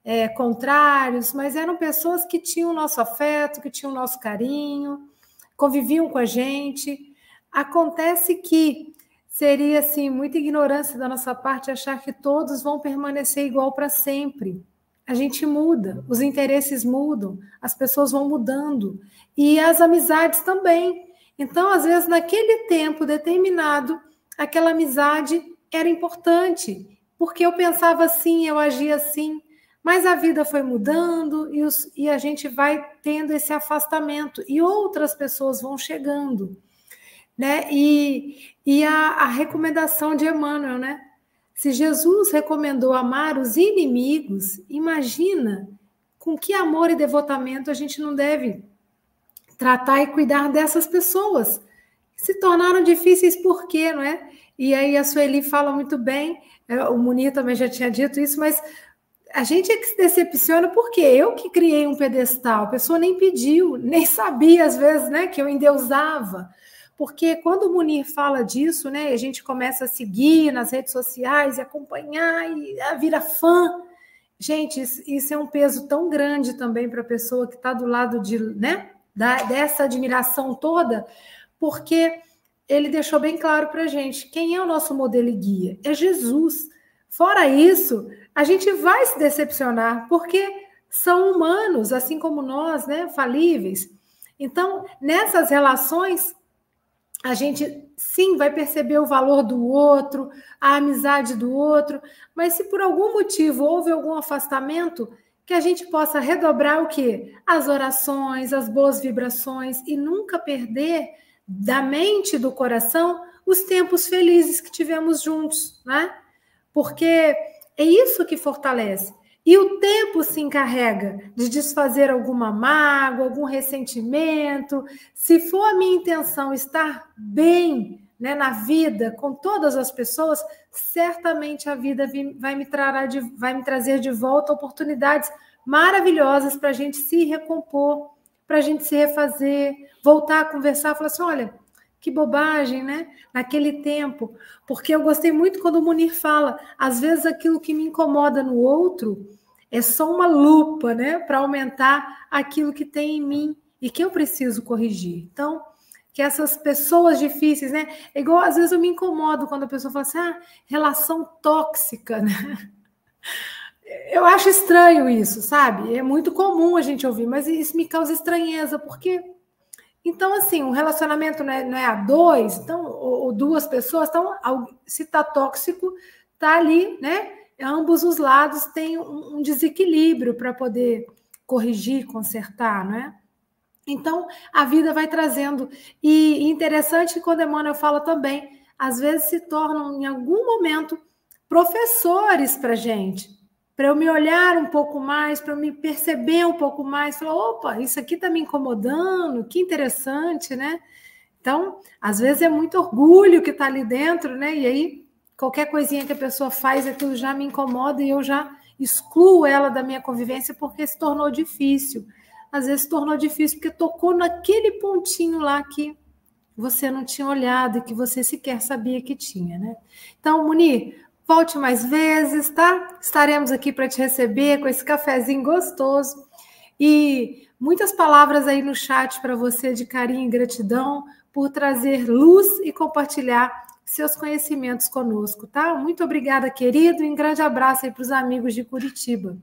é, contrários, mas eram pessoas que tinham o nosso afeto, que tinham o nosso carinho, conviviam com a gente. Acontece que seria assim muita ignorância da nossa parte achar que todos vão permanecer igual para sempre. A gente muda, os interesses mudam, as pessoas vão mudando e as amizades também. Então, às vezes, naquele tempo determinado, aquela amizade era importante, porque eu pensava assim, eu agia assim, mas a vida foi mudando e, os, e a gente vai tendo esse afastamento e outras pessoas vão chegando. Né? E, e a, a recomendação de Emmanuel, né? Se Jesus recomendou amar os inimigos, imagina com que amor e devotamento a gente não deve tratar e cuidar dessas pessoas. Se tornaram difíceis por quê, não é? E aí a Sueli fala muito bem, é, o Munir também já tinha dito isso, mas a gente é que se decepciona porque eu que criei um pedestal, a pessoa nem pediu, nem sabia às vezes, né, que eu endeusava. Porque quando o Munir fala disso, né, a gente começa a seguir nas redes sociais e acompanhar e vira fã. Gente, isso é um peso tão grande também para a pessoa que está do lado de, né, da, dessa admiração toda, porque ele deixou bem claro para a gente quem é o nosso modelo e guia? É Jesus. Fora isso, a gente vai se decepcionar, porque são humanos, assim como nós, né, falíveis. Então, nessas relações, a gente sim vai perceber o valor do outro, a amizade do outro, mas se por algum motivo houve algum afastamento, que a gente possa redobrar o quê? As orações, as boas vibrações e nunca perder da mente do coração os tempos felizes que tivemos juntos, né? Porque é isso que fortalece. E o tempo se encarrega de desfazer alguma mágoa, algum ressentimento. Se for a minha intenção estar bem né, na vida com todas as pessoas, certamente a vida vai me, de, vai me trazer de volta oportunidades maravilhosas para a gente se recompor, para a gente se refazer, voltar a conversar, falar assim: olha, que bobagem, né? Naquele tempo. Porque eu gostei muito quando o Munir fala, às vezes aquilo que me incomoda no outro é só uma lupa, né? Para aumentar aquilo que tem em mim e que eu preciso corrigir. Então, que essas pessoas difíceis, né? É igual às vezes eu me incomodo quando a pessoa fala assim, ah, relação tóxica, né? Eu acho estranho isso, sabe? É muito comum a gente ouvir, mas isso me causa estranheza, porque então, assim, um relacionamento não é, não é a dois, então, ou, ou duas pessoas, então, se está tóxico, está ali, né? Ambos os lados têm um, um desequilíbrio para poder corrigir, consertar, né? Então, a vida vai trazendo. E interessante que quando Emmanuel fala também, às vezes se tornam, em algum momento, professores para gente para eu me olhar um pouco mais, para eu me perceber um pouco mais, falar, opa, isso aqui está me incomodando, que interessante, né? Então, às vezes é muito orgulho que está ali dentro, né? E aí, qualquer coisinha que a pessoa faz, aquilo já me incomoda e eu já excluo ela da minha convivência porque se tornou difícil. Às vezes tornou difícil porque tocou naquele pontinho lá que você não tinha olhado e que você sequer sabia que tinha, né? Então, Munir, Volte mais vezes, tá? Estaremos aqui para te receber com esse cafezinho gostoso. E muitas palavras aí no chat para você de carinho e gratidão por trazer luz e compartilhar seus conhecimentos conosco, tá? Muito obrigada, querido, e um grande abraço aí para os amigos de Curitiba.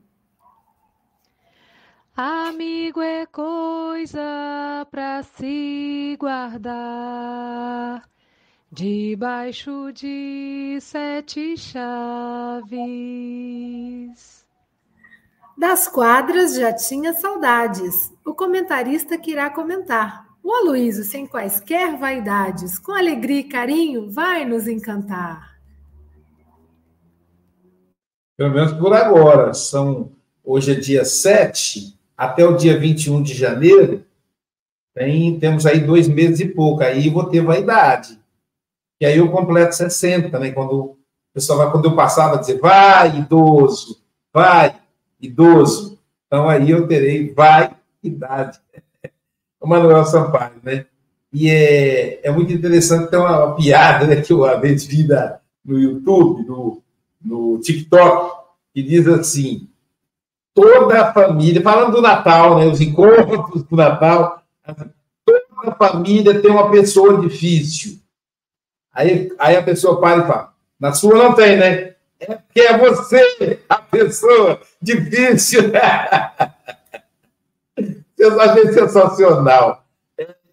Amigo é coisa para se guardar debaixo de sete chaves. Das quadras já tinha saudades. O comentarista que irá comentar. O Aloysio, sem quaisquer vaidades, com alegria e carinho, vai nos encantar. Pelo menos por agora. São, hoje é dia 7, até o dia 21 de janeiro, tem, temos aí dois meses e pouco. Aí vou ter vaidade. E aí eu completo 60, né? Quando o pessoal vai, quando eu passava a dizer, vai, idoso, vai, idoso. Então aí eu terei vai, idade. O Manuel Sampaio, né? E é, é muito interessante, tem uma, uma piada né, que eu uma vez vi no YouTube, no, no TikTok, que diz assim: toda a família, falando do Natal, né, os encontros do Natal, toda a família tem uma pessoa difícil. Aí, aí a pessoa para e fala: na sua não tem, né? É porque é você a pessoa difícil. Eu achei sensacional.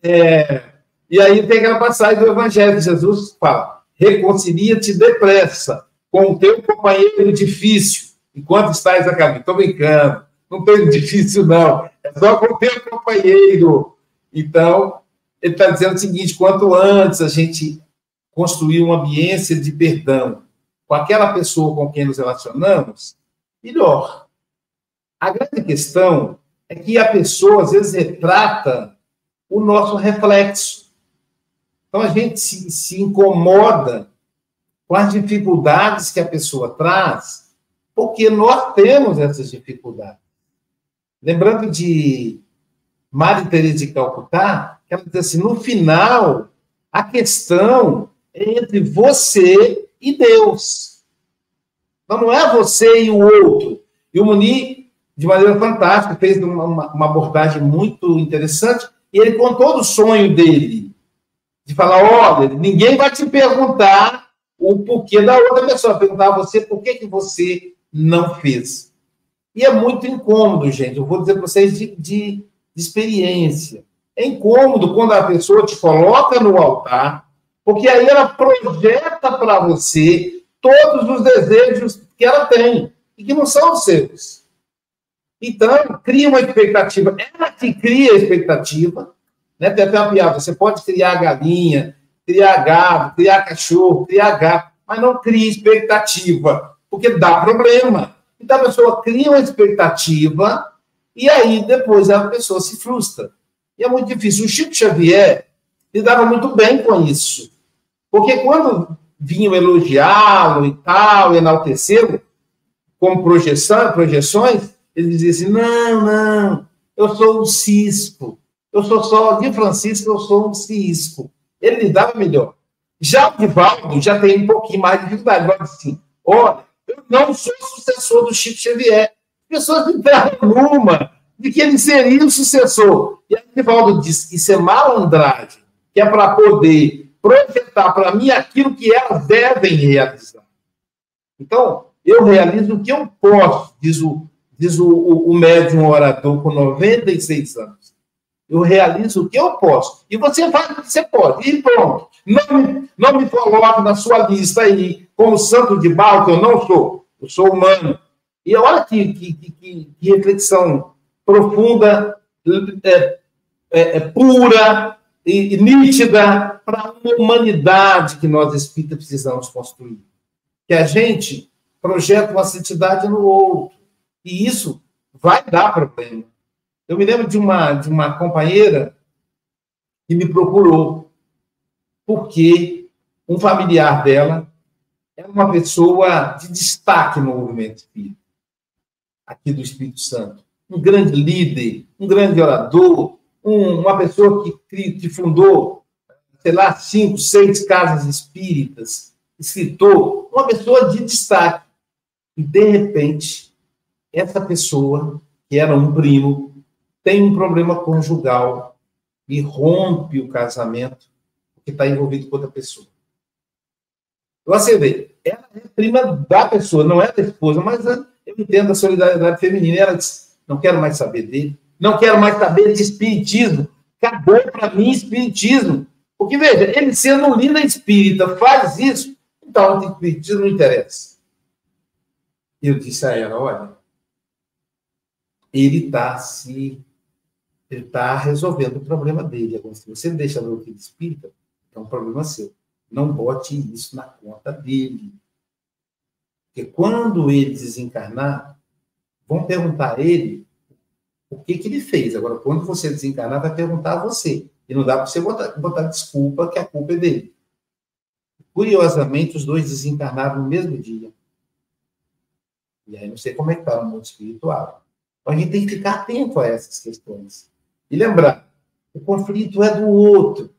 É, e aí tem aquela passagem do Evangelho Jesus fala: reconcilia-te depressa com o teu companheiro difícil, enquanto estás a caminho. Estou brincando, não tem difícil, não. É só com o teu companheiro. Então, ele está dizendo o seguinte: quanto antes a gente construir uma ambiência de perdão com aquela pessoa com quem nos relacionamos, melhor. A grande questão é que a pessoa, às vezes, retrata o nosso reflexo. Então, a gente se, se incomoda com as dificuldades que a pessoa traz, porque nós temos essas dificuldades. Lembrando de Maria Teresa de Calcutá, ela diz assim: no final, a questão entre você e Deus. Então, não é você e o outro. E o Muni, de maneira fantástica, fez uma, uma abordagem muito interessante, e ele contou do sonho dele, de falar, olha, ninguém vai te perguntar o porquê da outra pessoa, perguntar a você por que, que você não fez. E é muito incômodo, gente, eu vou dizer para vocês de, de, de experiência. É incômodo quando a pessoa te coloca no altar, porque aí ela projeta para você todos os desejos que ela tem e que não são os seus. Então, cria uma expectativa. Ela que cria a expectativa. Né? Tem até uma piada: você pode criar galinha, criar gado, criar cachorro, criar gato, mas não cria expectativa, porque dá problema. Então, a pessoa cria uma expectativa e aí depois a pessoa se frustra. E é muito difícil. O Chico Xavier lidava muito bem com isso. Porque quando vinham elogiá-lo e tal, enaltecê-lo, como projeção, projeções, ele dizia assim: não, não, eu sou um cisco. Eu sou só, de Francisco, eu sou um cisco. ele lidava melhor. Já o Divaldo já tem um pouquinho mais de dificuldade. Ele assim, olha, eu não sou sucessor do Chico Xavier. As pessoas entraram numa de que ele seria o sucessor. E aí o Divaldo disse, isso é malandragem, que é para poder projetar para mim aquilo que elas devem realizar. Então, eu realizo o que eu posso, diz o, diz o, o, o médium orador com 96 anos. Eu realizo o que eu posso. E você faz o que você pode. E pronto. Não, não me coloque na sua lista aí como santo de barro, que eu não sou. Eu sou humano. E olha que, que, que, que reflexão profunda, é, é, é pura e, e nítida para uma humanidade que nós espíritas precisamos construir. Que a gente projeta uma santidade no outro. E isso vai dar problema. Eu me lembro de uma, de uma companheira que me procurou, porque um familiar dela era uma pessoa de destaque no movimento espírita, aqui do Espírito Santo. Um grande líder, um grande orador, um, uma pessoa que, que fundou, sei lá, cinco, seis casas espíritas, escritor, uma pessoa de destaque. E, de repente, essa pessoa, que era um primo, tem um problema conjugal e rompe o casamento porque está envolvido com outra pessoa. Então, você vê, ela é prima da pessoa, não é da esposa, mas eu entendo a solidariedade feminina. Ela diz: não quero mais saber dele, não quero mais saber de espiritismo. Acabou para mim espiritismo. Porque, veja, ele sendo um líder espírita faz isso, então o espiritismo não interessa. Eu disse a ela: olha, ele está se ele está resolvendo o problema dele. Agora, se você deixa no doutrina espírita, é um problema seu. Não bote isso na conta dele. Porque quando ele desencarnar, vão perguntar a ele o que, que ele fez. Agora, quando você desencarnar, vai perguntar a você. E não dá para você botar, botar desculpa que a culpa é dele. Curiosamente, os dois desencarnaram no mesmo dia. E aí não sei como é que está o mundo espiritual. Então a gente tem que ficar atento a essas questões. E lembrar, o conflito é do outro.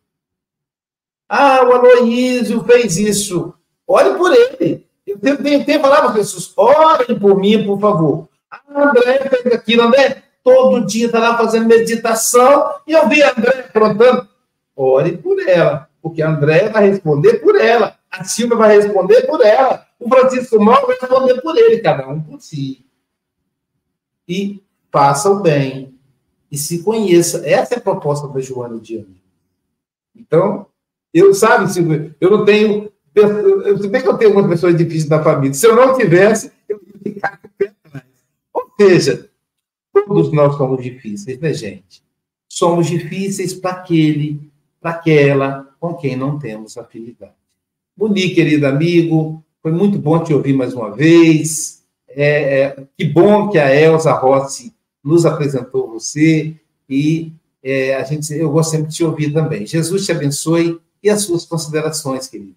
Ah, o Aloísio fez isso. Ore por ele. Eu que falar para as pessoas, orem por mim, por favor. Ah, André fez aquilo, André todo dia está lá fazendo meditação e eu vi a André aprontando. Ore por ela, porque a André vai responder por ela, a Silvia vai responder por ela, o Francisco Mal vai responder por ele, cada um por si. E faça o bem, e se conheça. Essa é a proposta da Joana Diane. Então, eu, sabe, Silvio, eu não tenho. Se bem que eu tenho uma pessoa difícil na família, se eu não tivesse, eu ia ficar com o pé atrás. Ou seja, todos nós somos difíceis, né, gente? Somos difíceis para aquele, para aquela com quem não temos afinidade. Moni, querido amigo, foi muito bom te ouvir mais uma vez. É, é, que bom que a Elza Rossi nos apresentou você e é, a gente, eu gosto sempre de te ouvir também. Jesus te abençoe e as suas considerações, querido.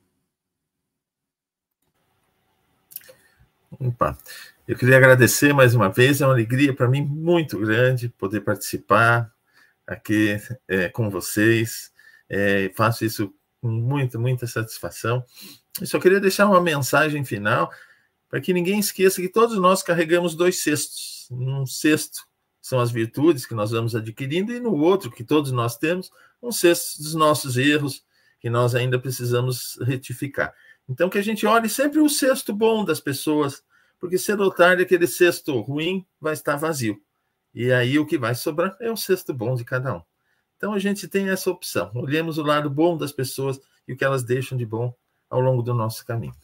Opa. Eu queria agradecer mais uma vez, é uma alegria para mim muito grande poder participar aqui é, com vocês. É, faço isso com muita, muita satisfação. Eu só queria deixar uma mensagem final para que ninguém esqueça que todos nós carregamos dois cestos. Um cesto são as virtudes que nós vamos adquirindo, e no outro, que todos nós temos, um cesto dos nossos erros, que nós ainda precisamos retificar. Então, que a gente olhe sempre o cesto bom das pessoas, porque cedo ou tarde aquele cesto ruim vai estar vazio. E aí o que vai sobrar é o cesto bom de cada um. Então a gente tem essa opção. Olhemos o lado bom das pessoas e o que elas deixam de bom ao longo do nosso caminho.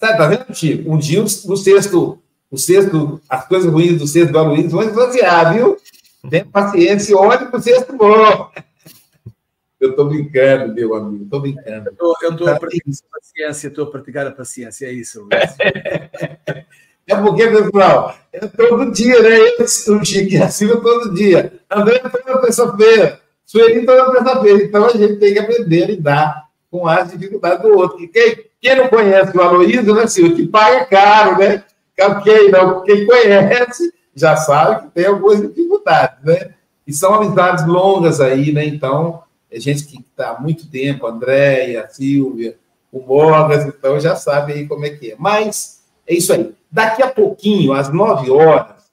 Sabe, tá vendo, Chico? Um dia o sexto, o sexto, as coisas ruins do sexto do Aloysio vão esvaziar, viu? Tenha paciência e olhe para o sexto bom. Eu estou brincando, meu amigo, estou brincando. Eu estou a praticar a paciência, estou a praticar a paciência, é isso, Luiz. É porque, pessoal, é todo dia, né? Eu, o Chico e a Silvia todo dia. André toda terça-feira, Sueli toda terça-feira. Então a gente tem que aprender a lidar com as dificuldades do outro. E quem, quem não conhece o Aloysio, né, Silvio, que paga caro, né? Quem não, quem conhece, já sabe que tem algumas dificuldades, né? E são amizades longas aí, né? Então, é gente que está há muito tempo, Andréia, Silvia, o Morgas, então já sabe aí como é que é. Mas é isso aí. Daqui a pouquinho, às nove horas,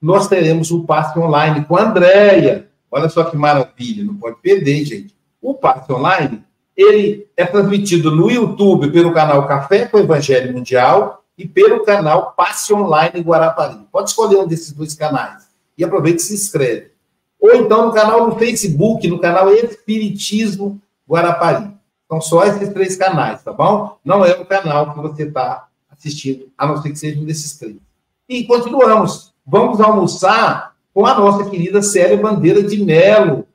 nós teremos o passe online com a Andréia. Olha só que maravilha, não pode perder, gente. O passe online, ele é transmitido no YouTube pelo canal Café com Evangelho Mundial e pelo canal Passe Online Guarapari. Pode escolher um desses dois canais. E aproveite e se inscreve. Ou então no canal no Facebook, no canal Espiritismo Guarapari. São só esses três canais, tá bom? Não é o canal que você está assistindo, a não ser que seja um desses três. E continuamos. Vamos almoçar com a nossa querida Célia Bandeira de Melo.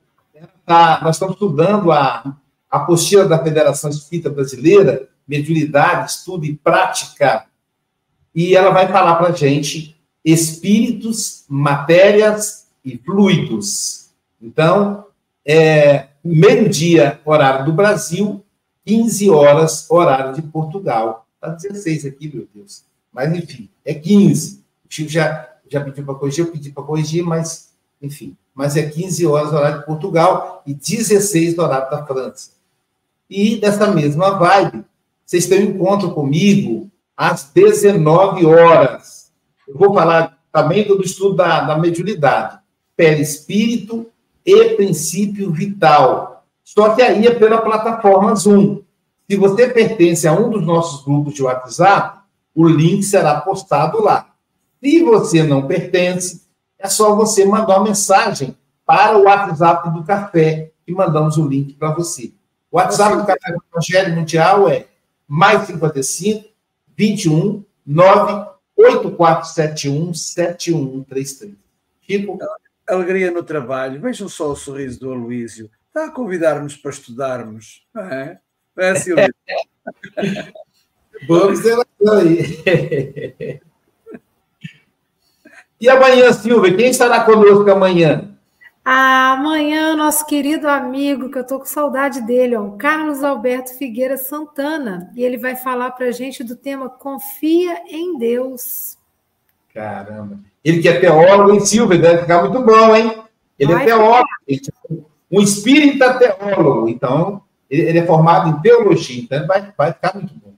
Tá, nós estamos estudando a apostila da Federação Espírita Brasileira, Mediunidade, Estudo e Prática, e ela vai falar para a gente espíritos, matérias e fluidos. Então, é meio-dia, horário do Brasil, 15 horas, horário de Portugal. Está 16 aqui, meu Deus. Mas, enfim, é 15. O Chico já, já pediu para corrigir, eu pedi para corrigir, mas, enfim. Mas é 15 horas, horário de Portugal, e 16 horário da França. E dessa mesma vibe, vocês têm um encontro comigo às 19 horas. Eu vou falar também do estudo da, da mediunidade, perispírito e princípio vital. Só que aí é pela plataforma Zoom. Se você pertence a um dos nossos grupos de WhatsApp, o link será postado lá. Se você não pertence, é só você mandar uma mensagem para o WhatsApp do café e mandamos o link para você. O WhatsApp do Café do Evangelho Mundial é mais 55 21 98471 7133. Chico? Alegria no trabalho. Vejam só o sorriso do Aloísio. Está a convidar-nos para estudarmos. Não é? É, Silvia? Vamos ver aí. E amanhã, Silvia, quem estará conosco amanhã? Amanhã, nosso querido amigo, que eu tô com saudade dele, ó, o Carlos Alberto Figueira Santana, e ele vai falar para a gente do tema Confia em Deus. Caramba. Ele que é teólogo em Silvia, deve ficar muito bom, hein? Ele é vai é teólogo, um espírita teólogo, então ele é formado em teologia, então vai, vai ficar muito bom.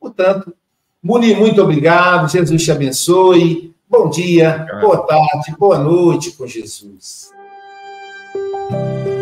Portanto, Muni, muito obrigado, Jesus te abençoe. Bom dia, boa tarde, boa noite com Jesus. you